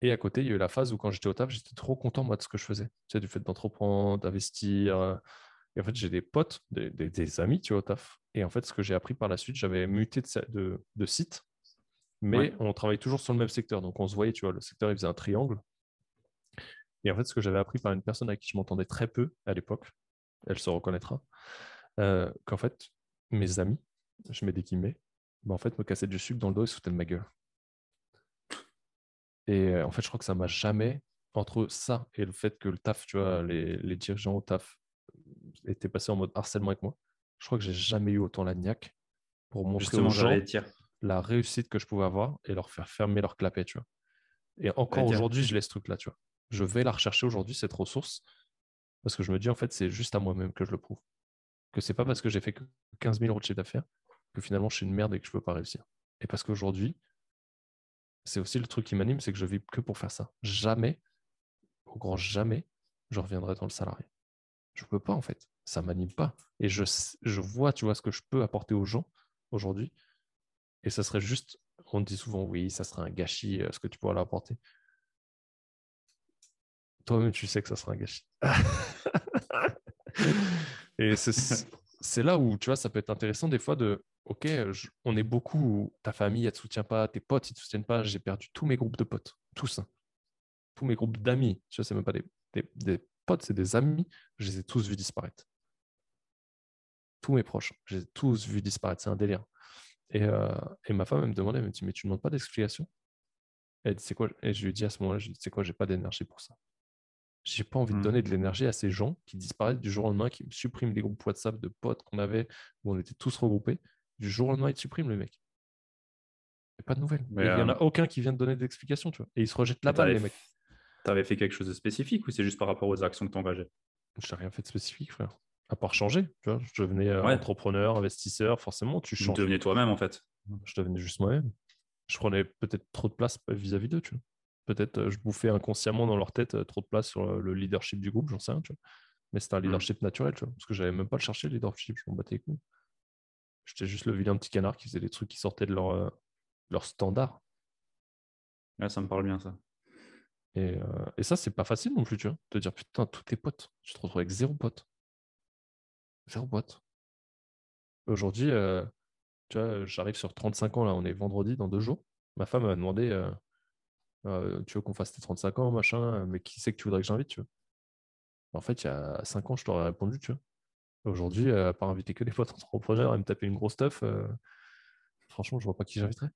et à côté, il y a eu la phase où quand j'étais au taf, j'étais trop content moi de ce que je faisais. Tu sais, du fait d'entreprendre, d'investir. Et en fait, j'ai des potes, des, amis, tu vois, au taf. Et en fait, ce que j'ai appris par la suite, j'avais muté de, de, site, mais on travaille toujours sur le même secteur. Donc, on se voyait, tu vois, le secteur, il faisait un triangle. Et en fait, ce que j'avais appris par une personne avec qui je m'entendais très peu à l'époque, elle se reconnaîtra, euh, qu'en fait, mes amis, je mets des guillemets, bah, en fait, me cassaient du sucre dans le dos et se foutaient de ma gueule. Et euh, en fait, je crois que ça m'a jamais, entre ça et le fait que le taf, tu vois, les, les dirigeants au taf étaient passés en mode harcèlement avec moi, je crois que j'ai jamais eu autant la niaque pour montrer aux gens la réussite que je pouvais avoir et leur faire fermer leur clapet, tu vois. Et encore aujourd'hui, je laisse ce truc-là, tu vois. Je vais la rechercher aujourd'hui, cette ressource, parce que je me dis, en fait, c'est juste à moi-même que je le prouve. Que c'est pas parce que j'ai fait que 15 000 euros de chiffre d'affaires que finalement je suis une merde et que je peux pas réussir. Et parce qu'aujourd'hui, c'est aussi le truc qui m'anime, c'est que je vis que pour faire ça. Jamais, au grand jamais, je reviendrai dans le salarié. Je peux pas, en fait. Ça m'anime pas. Et je, je vois, tu vois, ce que je peux apporter aux gens aujourd'hui. Et ça serait juste, on dit souvent, oui, ça serait un gâchis, euh, ce que tu pourrais leur apporter. Toi-même, tu sais que ça sera un gâchis. (laughs) et c'est là où, tu vois, ça peut être intéressant des fois de, ok, on est beaucoup, ta famille, elle ne te soutient pas, tes potes, ils ne te soutiennent pas. J'ai perdu tous mes groupes de potes, tous. Hein. Tous mes groupes d'amis. Tu vois, c'est même pas des, des potes, c'est des amis. Je les ai tous vus disparaître. Tous mes proches, je les ai tous vus disparaître. C'est un délire. Et, euh, et, ma femme elle me demandait, elle me dit, mais tu ne demandes pas d'explication? Elle dit, c'est quoi? Et je lui dis à ce moment-là, je lui dis, c'est quoi, j'ai pas d'énergie pour ça. J'ai pas envie de mmh. donner de l'énergie à ces gens qui disparaissent du jour au lendemain, qui suppriment les groupes WhatsApp de potes qu'on avait, où on était tous regroupés. Du jour au lendemain, ils suppriment le mec. Il pas de nouvelles. il n'y en a euh, aucun qui vient de donner d'explication, tu vois. Et ils se rejettent la balle, les mecs. Tu avais fait quelque chose de spécifique ou c'est juste par rapport aux actions que tu engageais Je n'ai rien fait de spécifique, frère. À part changer, tu vois. Je devenais euh, entrepreneur, investisseur, forcément, tu changes. Tu devenais toi-même, en fait. Je devenais juste moi-même. Je prenais peut-être trop de place vis-à-vis d'eux, tu vois. Peut-être euh, je bouffais inconsciemment dans leur tête euh, trop de place sur le leadership du groupe, j'en sais rien, tu vois. Mais c'était un mmh. leadership naturel, tu vois. Parce que j'avais même pas le chercher, le leadership, je m'en battais les couilles. J'étais juste le vilain petit canard qui faisait des trucs qui sortaient de leur, leur standard. Ouais, ça me parle bien, ça. Et, et ça, c'est pas facile non plus, tu vois. De dire, putain, tous tes potes, tu te retrouves avec zéro pote. Zéro pote. Aujourd'hui, tu vois, j'arrive sur 35 ans, là, on est vendredi dans deux jours. Ma femme m'a demandé Tu veux qu'on fasse tes 35 ans, machin, mais qui c'est que tu voudrais que j'invite, tu vois En fait, il y a 5 ans, je t'aurais répondu, tu vois. Aujourd'hui, à part inviter que des potes (laughs) entrepreneurs et me taper une grosse stuff, franchement, je vois pas qui j'inviterais.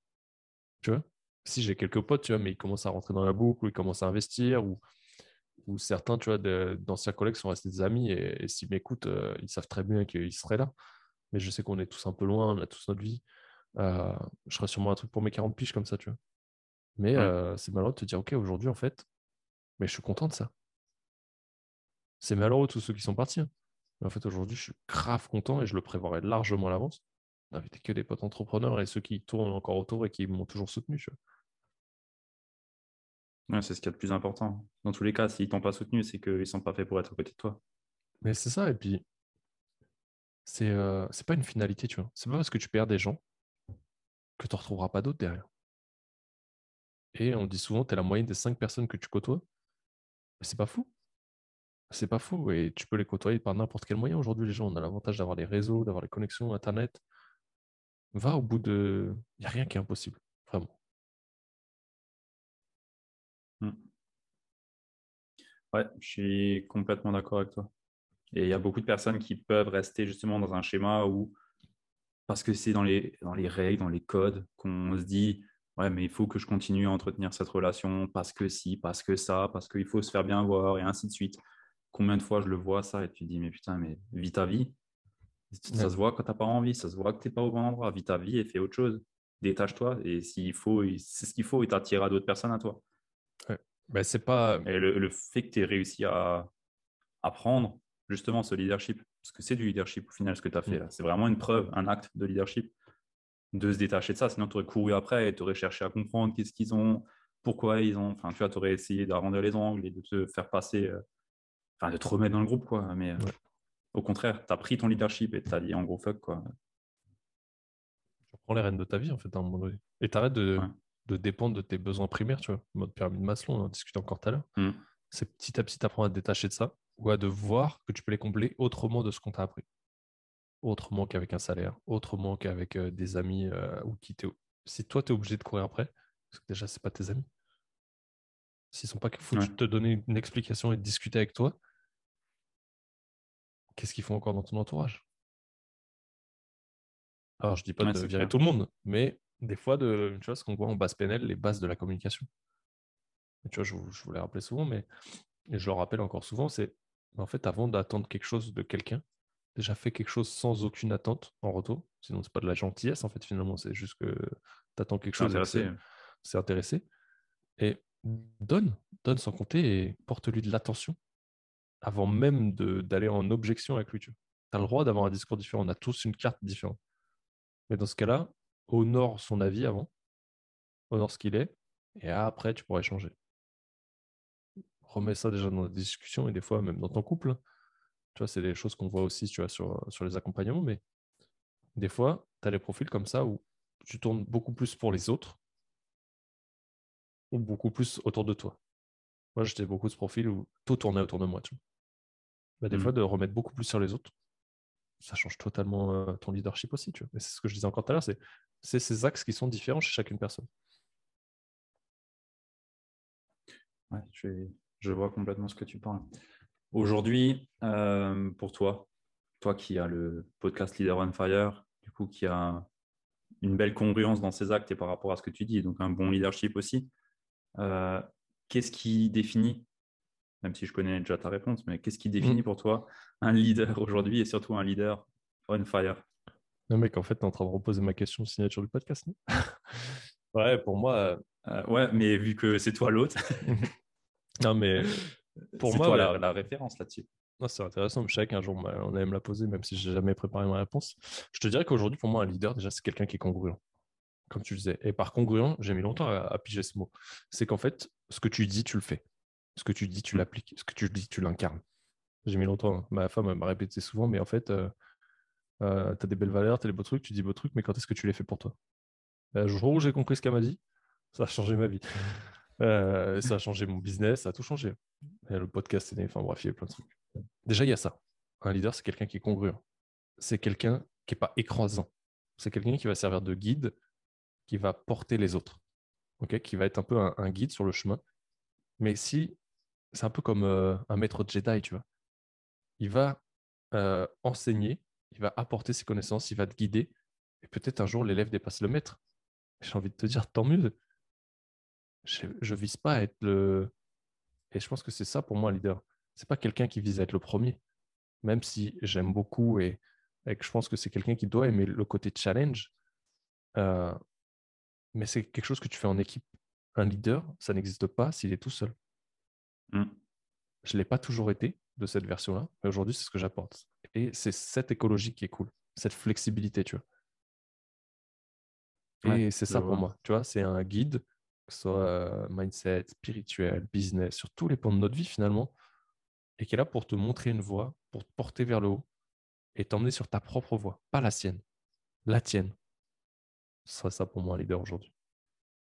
Tu vois? Si j'ai quelques potes, tu vois, mais ils commencent à rentrer dans la boucle, ou ils commencent à investir, ou, ou certains, tu vois, d'anciens collègues sont restés des amis, et, s'ils m'écoutent, ils savent très bien qu'ils seraient là mais je sais qu'on est tous un peu loin, on a tous notre vie. Euh, je ferai sûrement un truc pour mes 40 piges comme ça, tu vois. Mais euh, c'est malheureux de te dire, OK, aujourd'hui, en fait, mais je suis content de ça. C'est malheureux tous ceux qui sont partis. Hein. Mais en fait, aujourd'hui, je suis grave content et je le prévoirai largement à l'avance. D'inviter que des potes entrepreneurs et ceux qui tournent encore autour et qui m'ont toujours soutenu. Tu vois. C'est ce qui est le plus important. Dans tous les cas, s'ils t'ont pas soutenu, c'est qu'ils sont pas faits pour être à côté de toi. Mais c'est ça. Et puis, c'est euh, pas une finalité, tu vois. C'est pas parce que tu perds des gens que tu retrouveras pas d'autres derrière. Et on dit souvent, tu la moyenne des cinq personnes que tu côtoies. C'est pas fou. C'est pas fou. Et tu peux les côtoyer par n'importe quel moyen. Aujourd'hui, les gens, on a l'avantage d'avoir les réseaux, d'avoir les connexions, Internet. Va au bout de. Il n'y a rien qui est impossible. Vraiment. Ouais, je suis complètement d'accord avec toi. Et il y a beaucoup de personnes qui peuvent rester justement dans un schéma où, parce que c'est dans les, dans les règles, dans les codes, qu'on se dit, ouais, mais il faut que je continue à entretenir cette relation parce que si, parce que ça, parce qu'il faut se faire bien voir et ainsi de suite. Combien de fois je le vois ça et tu te dis, mais putain, mais vis ta vie. Ça se voit quand tu n'as pas envie, ça se voit que tu n'es pas au bon endroit. Vis ta vie et fais autre chose. Détache-toi et s'il faut, c'est ce qu'il faut et t'attirera d'autres personnes à toi. Ouais. Ben, c'est pas... Et le, le fait que tu aies réussi à apprendre justement ce leadership, parce que c'est du leadership au final ce que tu as fait mm. là. C'est vraiment une preuve, un acte de leadership, de se détacher de ça. Sinon, tu aurais couru après et tu aurais cherché à comprendre qu'est-ce qu'ils ont, pourquoi ils ont. Enfin, tu vois, tu aurais essayé d'arrondir les angles et de te faire passer, euh, enfin, de te remettre dans le groupe, quoi. Mais euh, au contraire, tu as pris ton leadership et tu as dit en gros fuck, quoi. Tu prends les rênes de ta vie, en fait, à un moment donné. Et t'arrêtes de, de dépendre de tes besoins primaires, tu vois. Mode pyramide Maslow, on en discutait encore tout à l'heure. Mm. C'est petit à petit, apprendre à te détacher de ça ou à de voir que tu peux les combler autrement de ce qu'on t'a appris. Autrement qu'avec un salaire, autrement qu'avec euh, des amis euh, ou qui Si toi, tu es obligé de courir après, parce que déjà, c'est pas tes amis. S'ils sont pas foutus de te donner une explication et de discuter avec toi, qu'est-ce qu'ils font encore dans ton entourage? Alors, je dis pas de virer tout le monde, mais des fois, de, vois, ce qu'on voit en base PNL, les bases de la communication. tu vois, je, je vous l'ai rappelé souvent, mais et je le rappelle encore souvent, c'est en fait, avant d'attendre quelque chose de quelqu'un, déjà fais quelque chose sans aucune attente en retour. Sinon, c'est pas de la gentillesse, en fait, finalement. C'est juste que tu attends quelque chose. C'est intéressé. Et donne, donne sans compter et porte-lui de l'attention avant même d'aller en objection avec lui. Tu as le droit d'avoir un discours différent. On a tous une carte différente. Mais dans ce cas-là, honore son avis avant, honore ce qu'il est, et après, tu pourras échanger. Remets ça déjà dans la discussion et des fois même dans ton couple. Tu vois, c'est des choses qu'on voit aussi tu vois, sur, sur les accompagnements, mais des fois, tu as des profils comme ça où tu tournes beaucoup plus pour les autres ou beaucoup plus autour de toi. Moi, j'étais beaucoup de ce profil où tout tournait autour de moi. Tu vois. Bah, des mmh. fois, de remettre beaucoup plus sur les autres, ça change totalement euh, ton leadership aussi. Tu vois. Mais c'est ce que je disais encore tout à l'heure, c'est, c'est ces axes qui sont différents chez chacune personne. Ouais, je, je vois complètement ce que tu parles. Aujourd'hui, euh, pour toi, toi qui as le podcast Leader on Fire, du coup, qui a une belle congruence dans ses actes et par rapport à ce que tu dis, donc un bon leadership aussi, euh, qu'est-ce qui définit, même si je connais déjà ta réponse, mais qu'est-ce qui définit mm. pour toi un leader aujourd'hui et surtout un leader on fire? Non, mec, en fait, tu es en train de reposer ma question de signature du podcast. (laughs) ouais, pour moi. Euh, ouais, mais vu que c'est toi l'autre. (laughs) Non, mais pour moi, toi, la, référence là-dessus. C'est intéressant. Je sais qu'un jour, on aime la poser, même si je n'ai jamais préparé ma réponse. Je te dirais qu'aujourd'hui, pour moi, un leader, déjà, c'est quelqu'un qui est congruent. Comme tu disais. Et par congruent, j'ai mis longtemps à, piger ce mot. C'est qu'en fait, ce que tu dis, tu le fais. Ce que tu dis, tu mm. l'appliques. Ce que tu dis, tu l'incarnes. J'ai mis longtemps. Ma femme m'a répété souvent, mais en fait, euh, euh, tu as des belles valeurs, tu as des beaux trucs, tu dis beaux trucs, mais quand est-ce que tu les fais pour toi? Le jour où j'ai compris ce qu'elle m'a dit, ça a changé ma vie. (laughs) Euh, ça a changé mon business, ça a tout changé. le podcast est enfin bref, il y a plein de trucs. Déjà, il y a ça. Un leader, c'est quelqu'un qui est congruent. C'est quelqu'un qui n'est pas écrasant. C'est quelqu'un qui va servir de guide, qui va porter les autres. ok? Qui va être un peu un, guide sur le chemin. Mais si, c'est un peu comme euh, un maître Jedi, tu vois. Il va euh, enseigner, il va apporter ses connaissances, il va te guider. Et peut-être un jour, l'élève dépasse le maître. J'ai envie de te dire, tant mieux je, ne vise pas à être le. Et je pense que c'est ça pour moi, leader. C'est pas quelqu'un qui vise à être le premier. Même si j'aime beaucoup et, que je pense que c'est quelqu'un qui doit aimer le côté challenge. Euh, mais c'est quelque chose que tu fais en équipe. Un leader, ça n'existe pas s'il est tout seul. Mm. Je ne l'ai pas toujours été de cette version-là, mais aujourd'hui, c'est ce que j'apporte. Et c'est cette écologie qui est cool, cette flexibilité, tu vois. Et c'est ça pour moi, tu vois, c'est un guide que ce soit euh, mindset, spirituel, business, sur tous les points de notre vie finalement, et qui est là pour te montrer une voie, pour te porter vers le haut et t'emmener sur ta propre voie, pas la sienne, la tienne. Ce serait ça pour moi un leader aujourd'hui.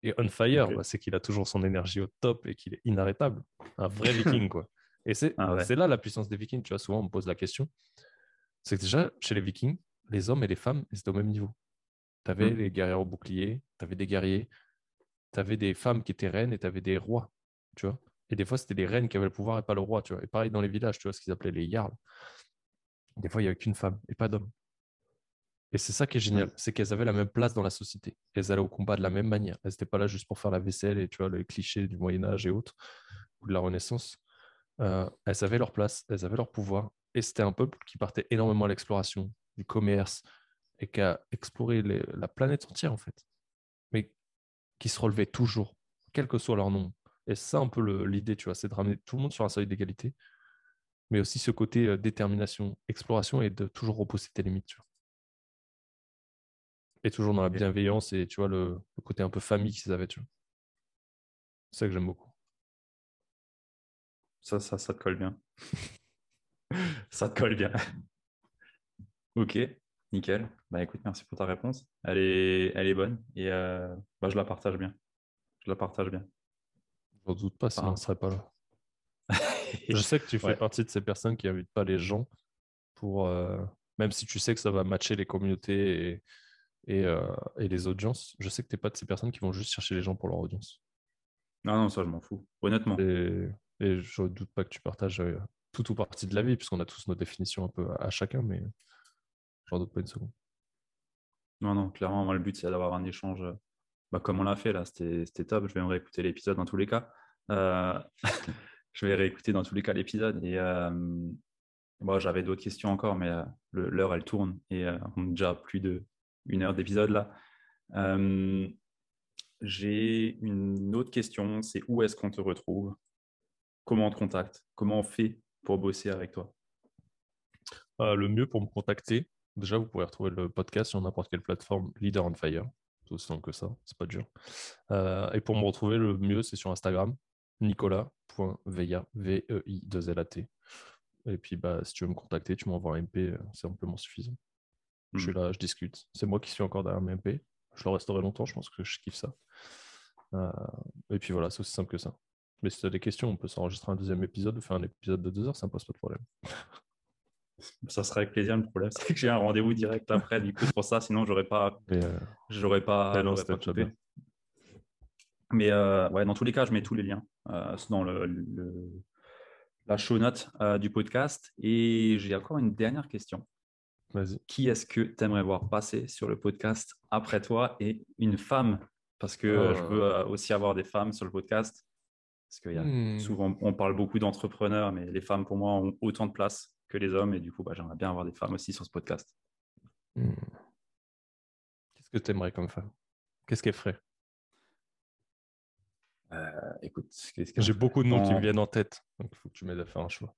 Et on fire, bah, c'est qu'il a toujours son énergie au top et qu'il est inarrêtable. Un vrai (laughs) viking, quoi. Et ah c'est là la puissance des vikings. Tu vois, souvent on me pose la question. C'est que déjà, chez les vikings, les hommes et les femmes, ils étaient au même niveau. Tu avais mmh. les guerriers au bouclier, tu avais des guerriers, tu avais des femmes qui étaient reines et tu avais des rois, tu vois. Et des fois, c'était les reines qui avaient le pouvoir et pas le roi, tu vois. Et pareil dans les villages, tu vois, ce qu'ils appelaient les jarls. Des fois, il n'y avait qu'une femme et pas d'homme. Et c'est ça qui est génial, c'est qu'elles avaient la même place dans la société. Elles allaient au combat de la même manière. Elles n'étaient pas là juste pour faire la vaisselle et tu vois, les clichés du Moyen-Âge et autres, ou de la Renaissance. Euh, elles avaient leur place, elles avaient leur pouvoir. Et c'était un peuple qui partait énormément à l'exploration, du commerce, et qui a exploré la planète entière, en fait qui se relevaient toujours, quel que soit leur nom. Et ça un peu l'idée, tu vois, c'est de ramener tout le monde sur un seuil d'égalité, mais aussi ce côté euh, détermination, exploration et de toujours repousser tes limites, tu vois. Et toujours dans la bienveillance et tu vois le, côté un peu famille qu'ils avaient, tu vois. C'est ça que j'aime beaucoup. Ça, ça, ça te colle bien. (laughs) ça te colle bien. (laughs) ok. Nickel. Bah écoute, merci pour ta réponse. Elle est, elle est bonne et euh, bah, je la partage bien. Je la partage bien. J'en doute pas, sinon on ne serait pas là. (laughs) je sais que tu fais partie de ces personnes qui n'invitent pas les gens pour, euh, même si tu sais que ça va matcher les communautés et, euh, et, les audiences, je sais que tu n'es pas de ces personnes qui vont juste chercher les gens pour leur audience. Non, non, ça je m'en fous, honnêtement. Et, et je ne doute pas que tu partages tout ou partie de la vie, puisqu'on a tous nos définitions un peu à, chacun, mais j'en doute pas une seconde. Non, non, clairement, moi, le but, c'est d'avoir un échange bah, comme on l'a fait là. C'était top. Je vais me réécouter l'épisode dans tous les cas. Euh, (laughs) je vais réécouter dans tous les cas l'épisode. Et euh, j'avais d'autres questions encore, mais euh, l'heure, elle tourne. Et on a déjà plus d'une heure d'épisode là. J'ai une autre question c'est où est-ce qu'on te retrouve? Comment on te contacte? Comment on fait pour bosser avec toi? Euh, Le mieux pour me contacter, déjà, vous pouvez retrouver le podcast sur n'importe quelle plateforme Leader on Fire. C'est aussi simple que ça, c'est pas dur. Euh, et pour me retrouver, le mieux, c'est sur Instagram, nicolas.veia, V-E-I-2-L-A-T. Et puis, bah, si tu veux me contacter, tu m'envoies un MP, euh, c'est amplement suffisant. Je suis hmm. là, je discute. C'est moi qui suis encore derrière mes MP. Je le resterai longtemps, je pense que je kiffe ça. et puis voilà, c'est aussi simple que ça. Mais si tu as des questions, on peut s'enregistrer un deuxième épisode ou faire un épisode de deux heures, ça ne pose pas de problème. (laughs) Ça serait avec plaisir. Le problème, c'est que j'ai un rendez-vous direct après. Du coup, pour ça, sinon, j'aurais pas, euh... j'aurais pas, pas Mais euh, ouais, dans tous les cas, je mets tous les liens euh, dans le, la show note euh, du podcast. Et j'ai encore une dernière question. Qui est-ce que tu aimerais voir passer sur le podcast après toi et une femme? Parce que je veux aussi avoir des femmes sur le podcast. Parce que y a, hmm. souvent, on parle beaucoup d'entrepreneurs, mais les femmes, pour moi, ont autant de place que les hommes. Et du coup, bah, j'aimerais bien avoir des femmes aussi sur ce podcast. Hmm. Qu'est-ce que tu aimerais comme femme? Qu'est-ce qu'elle ferait? Euh, Écoute, j'ai beaucoup de noms qui me viennent en tête, donc il faut que tu m'aides à faire un choix.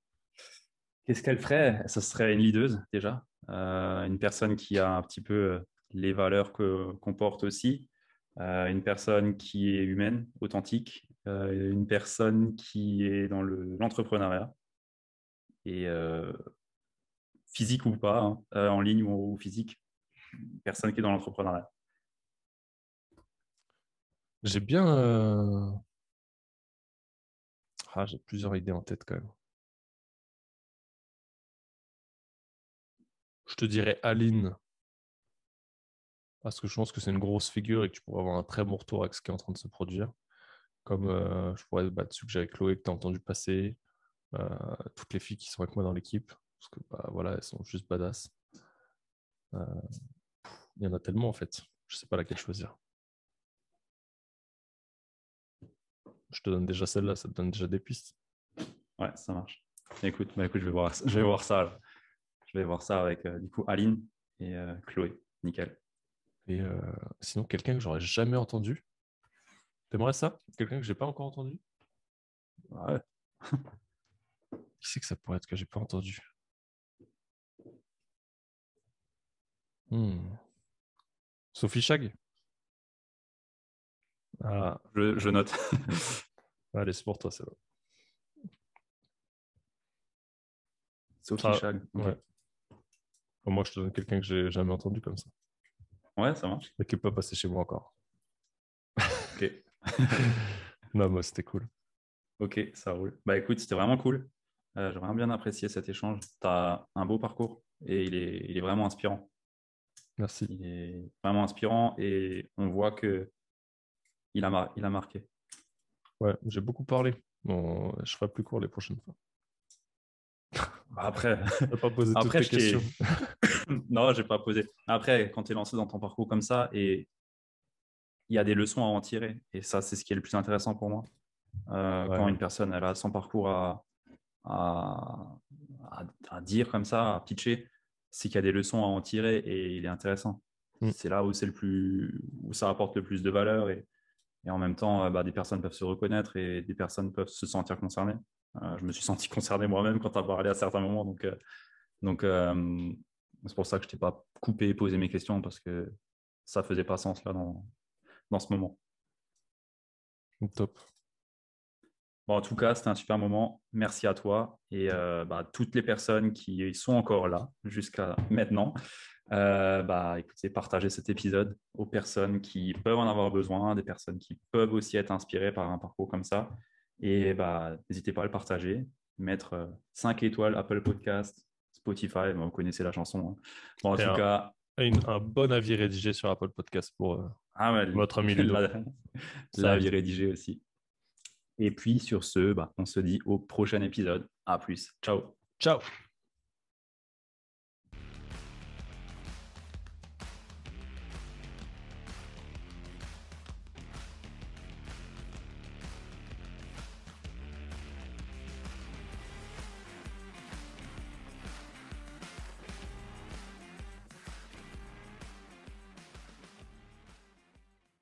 Qu'est-ce qu'elle ferait? Ce serait une leaduse déjà, euh, une personne qui a un petit peu euh, les valeurs qu'on porte aussi, une personne qui est humaine, authentique, une personne qui est dans l'entrepreneuriat et euh, physique ou pas, hein, euh, en ligne ou, physique, une personne qui est dans l'entrepreneuriat. J'ai bien. Ah, j'ai plusieurs idées en tête quand même. Je te dirais Aline. Parce que je pense que c'est une grosse figure et que tu pourrais avoir un très bon retour avec ce qui est en train de se produire comme euh, je pourrais que j'ai avec Chloé que tu as entendu passer, euh, toutes les filles qui sont avec moi dans l'équipe, parce que bah, voilà, elles sont juste badass. Euh, il y en a tellement en fait, je sais pas laquelle choisir. Je te donne déjà celle-là, ça te donne déjà des pistes. Ouais, ça marche. Écoute, bah, écoute je, vais voir, je vais voir ça. Je vais voir ça avec du coup Aline et Chloé. Nickel. Et sinon, quelqu'un que j'aurais jamais entendu, T'aimerais ça? Quelqu'un que j'ai pas encore entendu? Ouais. (laughs) Qui c'est que ça pourrait être que j'ai pas entendu? Hmm. Sophie Chag ah. je, note. (laughs) Allez, c'est pour toi, c'est vrai. Sophie ah, Chag. Ouais. Moi, je te donne quelqu'un que j'ai jamais entendu comme ça. Ouais, ça marche. Et qui peut pas passer chez moi encore. ok. (laughs) (laughs) non, moi, c'était cool. Ok, ça roule. Bah écoute, c'était vraiment cool. Euh, J'ai vraiment bien apprécié cet échange. Tu as un beau parcours et il est, il est vraiment inspirant. Merci. Il est vraiment inspirant et on voit que il a, il a marqué. Ouais, j'ai beaucoup parlé. Bon, je ferai plus court les prochaines fois. Bah, après, (laughs) pas posé toutes Après, questions. (laughs) non, j'ai pas posé. Après, quand tu es lancé dans ton parcours comme ça et il y a des leçons à en tirer. Et ça, c'est ce qui est le plus intéressant pour moi. Euh, quand une personne elle a son parcours à, à, dire comme ça, à pitcher, c'est qu'il y a des leçons à en tirer et il est intéressant. Mm. C'est là où c'est le plus où ça apporte le plus de valeur et, et en même temps, euh, bah, des personnes peuvent se reconnaître et des personnes peuvent se sentir concernées. Euh, je me suis (laughs) senti concerné moi-même quand tu as parlé à certains moments. Donc, donc c'est pour ça que je t'ai pas coupé et posé mes questions parce que ça faisait pas sens là dans, dans ce moment. Top. Bon, en tout cas, c'était un super moment. Merci à toi et euh, bah, toutes les personnes qui sont encore là jusqu'à maintenant. Euh, bah, écoutez, partagez cet épisode aux personnes qui peuvent en avoir besoin, des personnes qui peuvent aussi être inspirées par un parcours comme ça. Et bah, n'hésitez pas à le partager, mettre 5 étoiles Apple Podcast, Spotify, vous connaissez la chanson. Hein. en tout cas, un bon avis rédigé sur Apple Podcast pour ah votre ami L'avis rédigé aussi. Et puis sur ce, bah, on se dit au prochain épisode. À plus. Ciao. Ciao.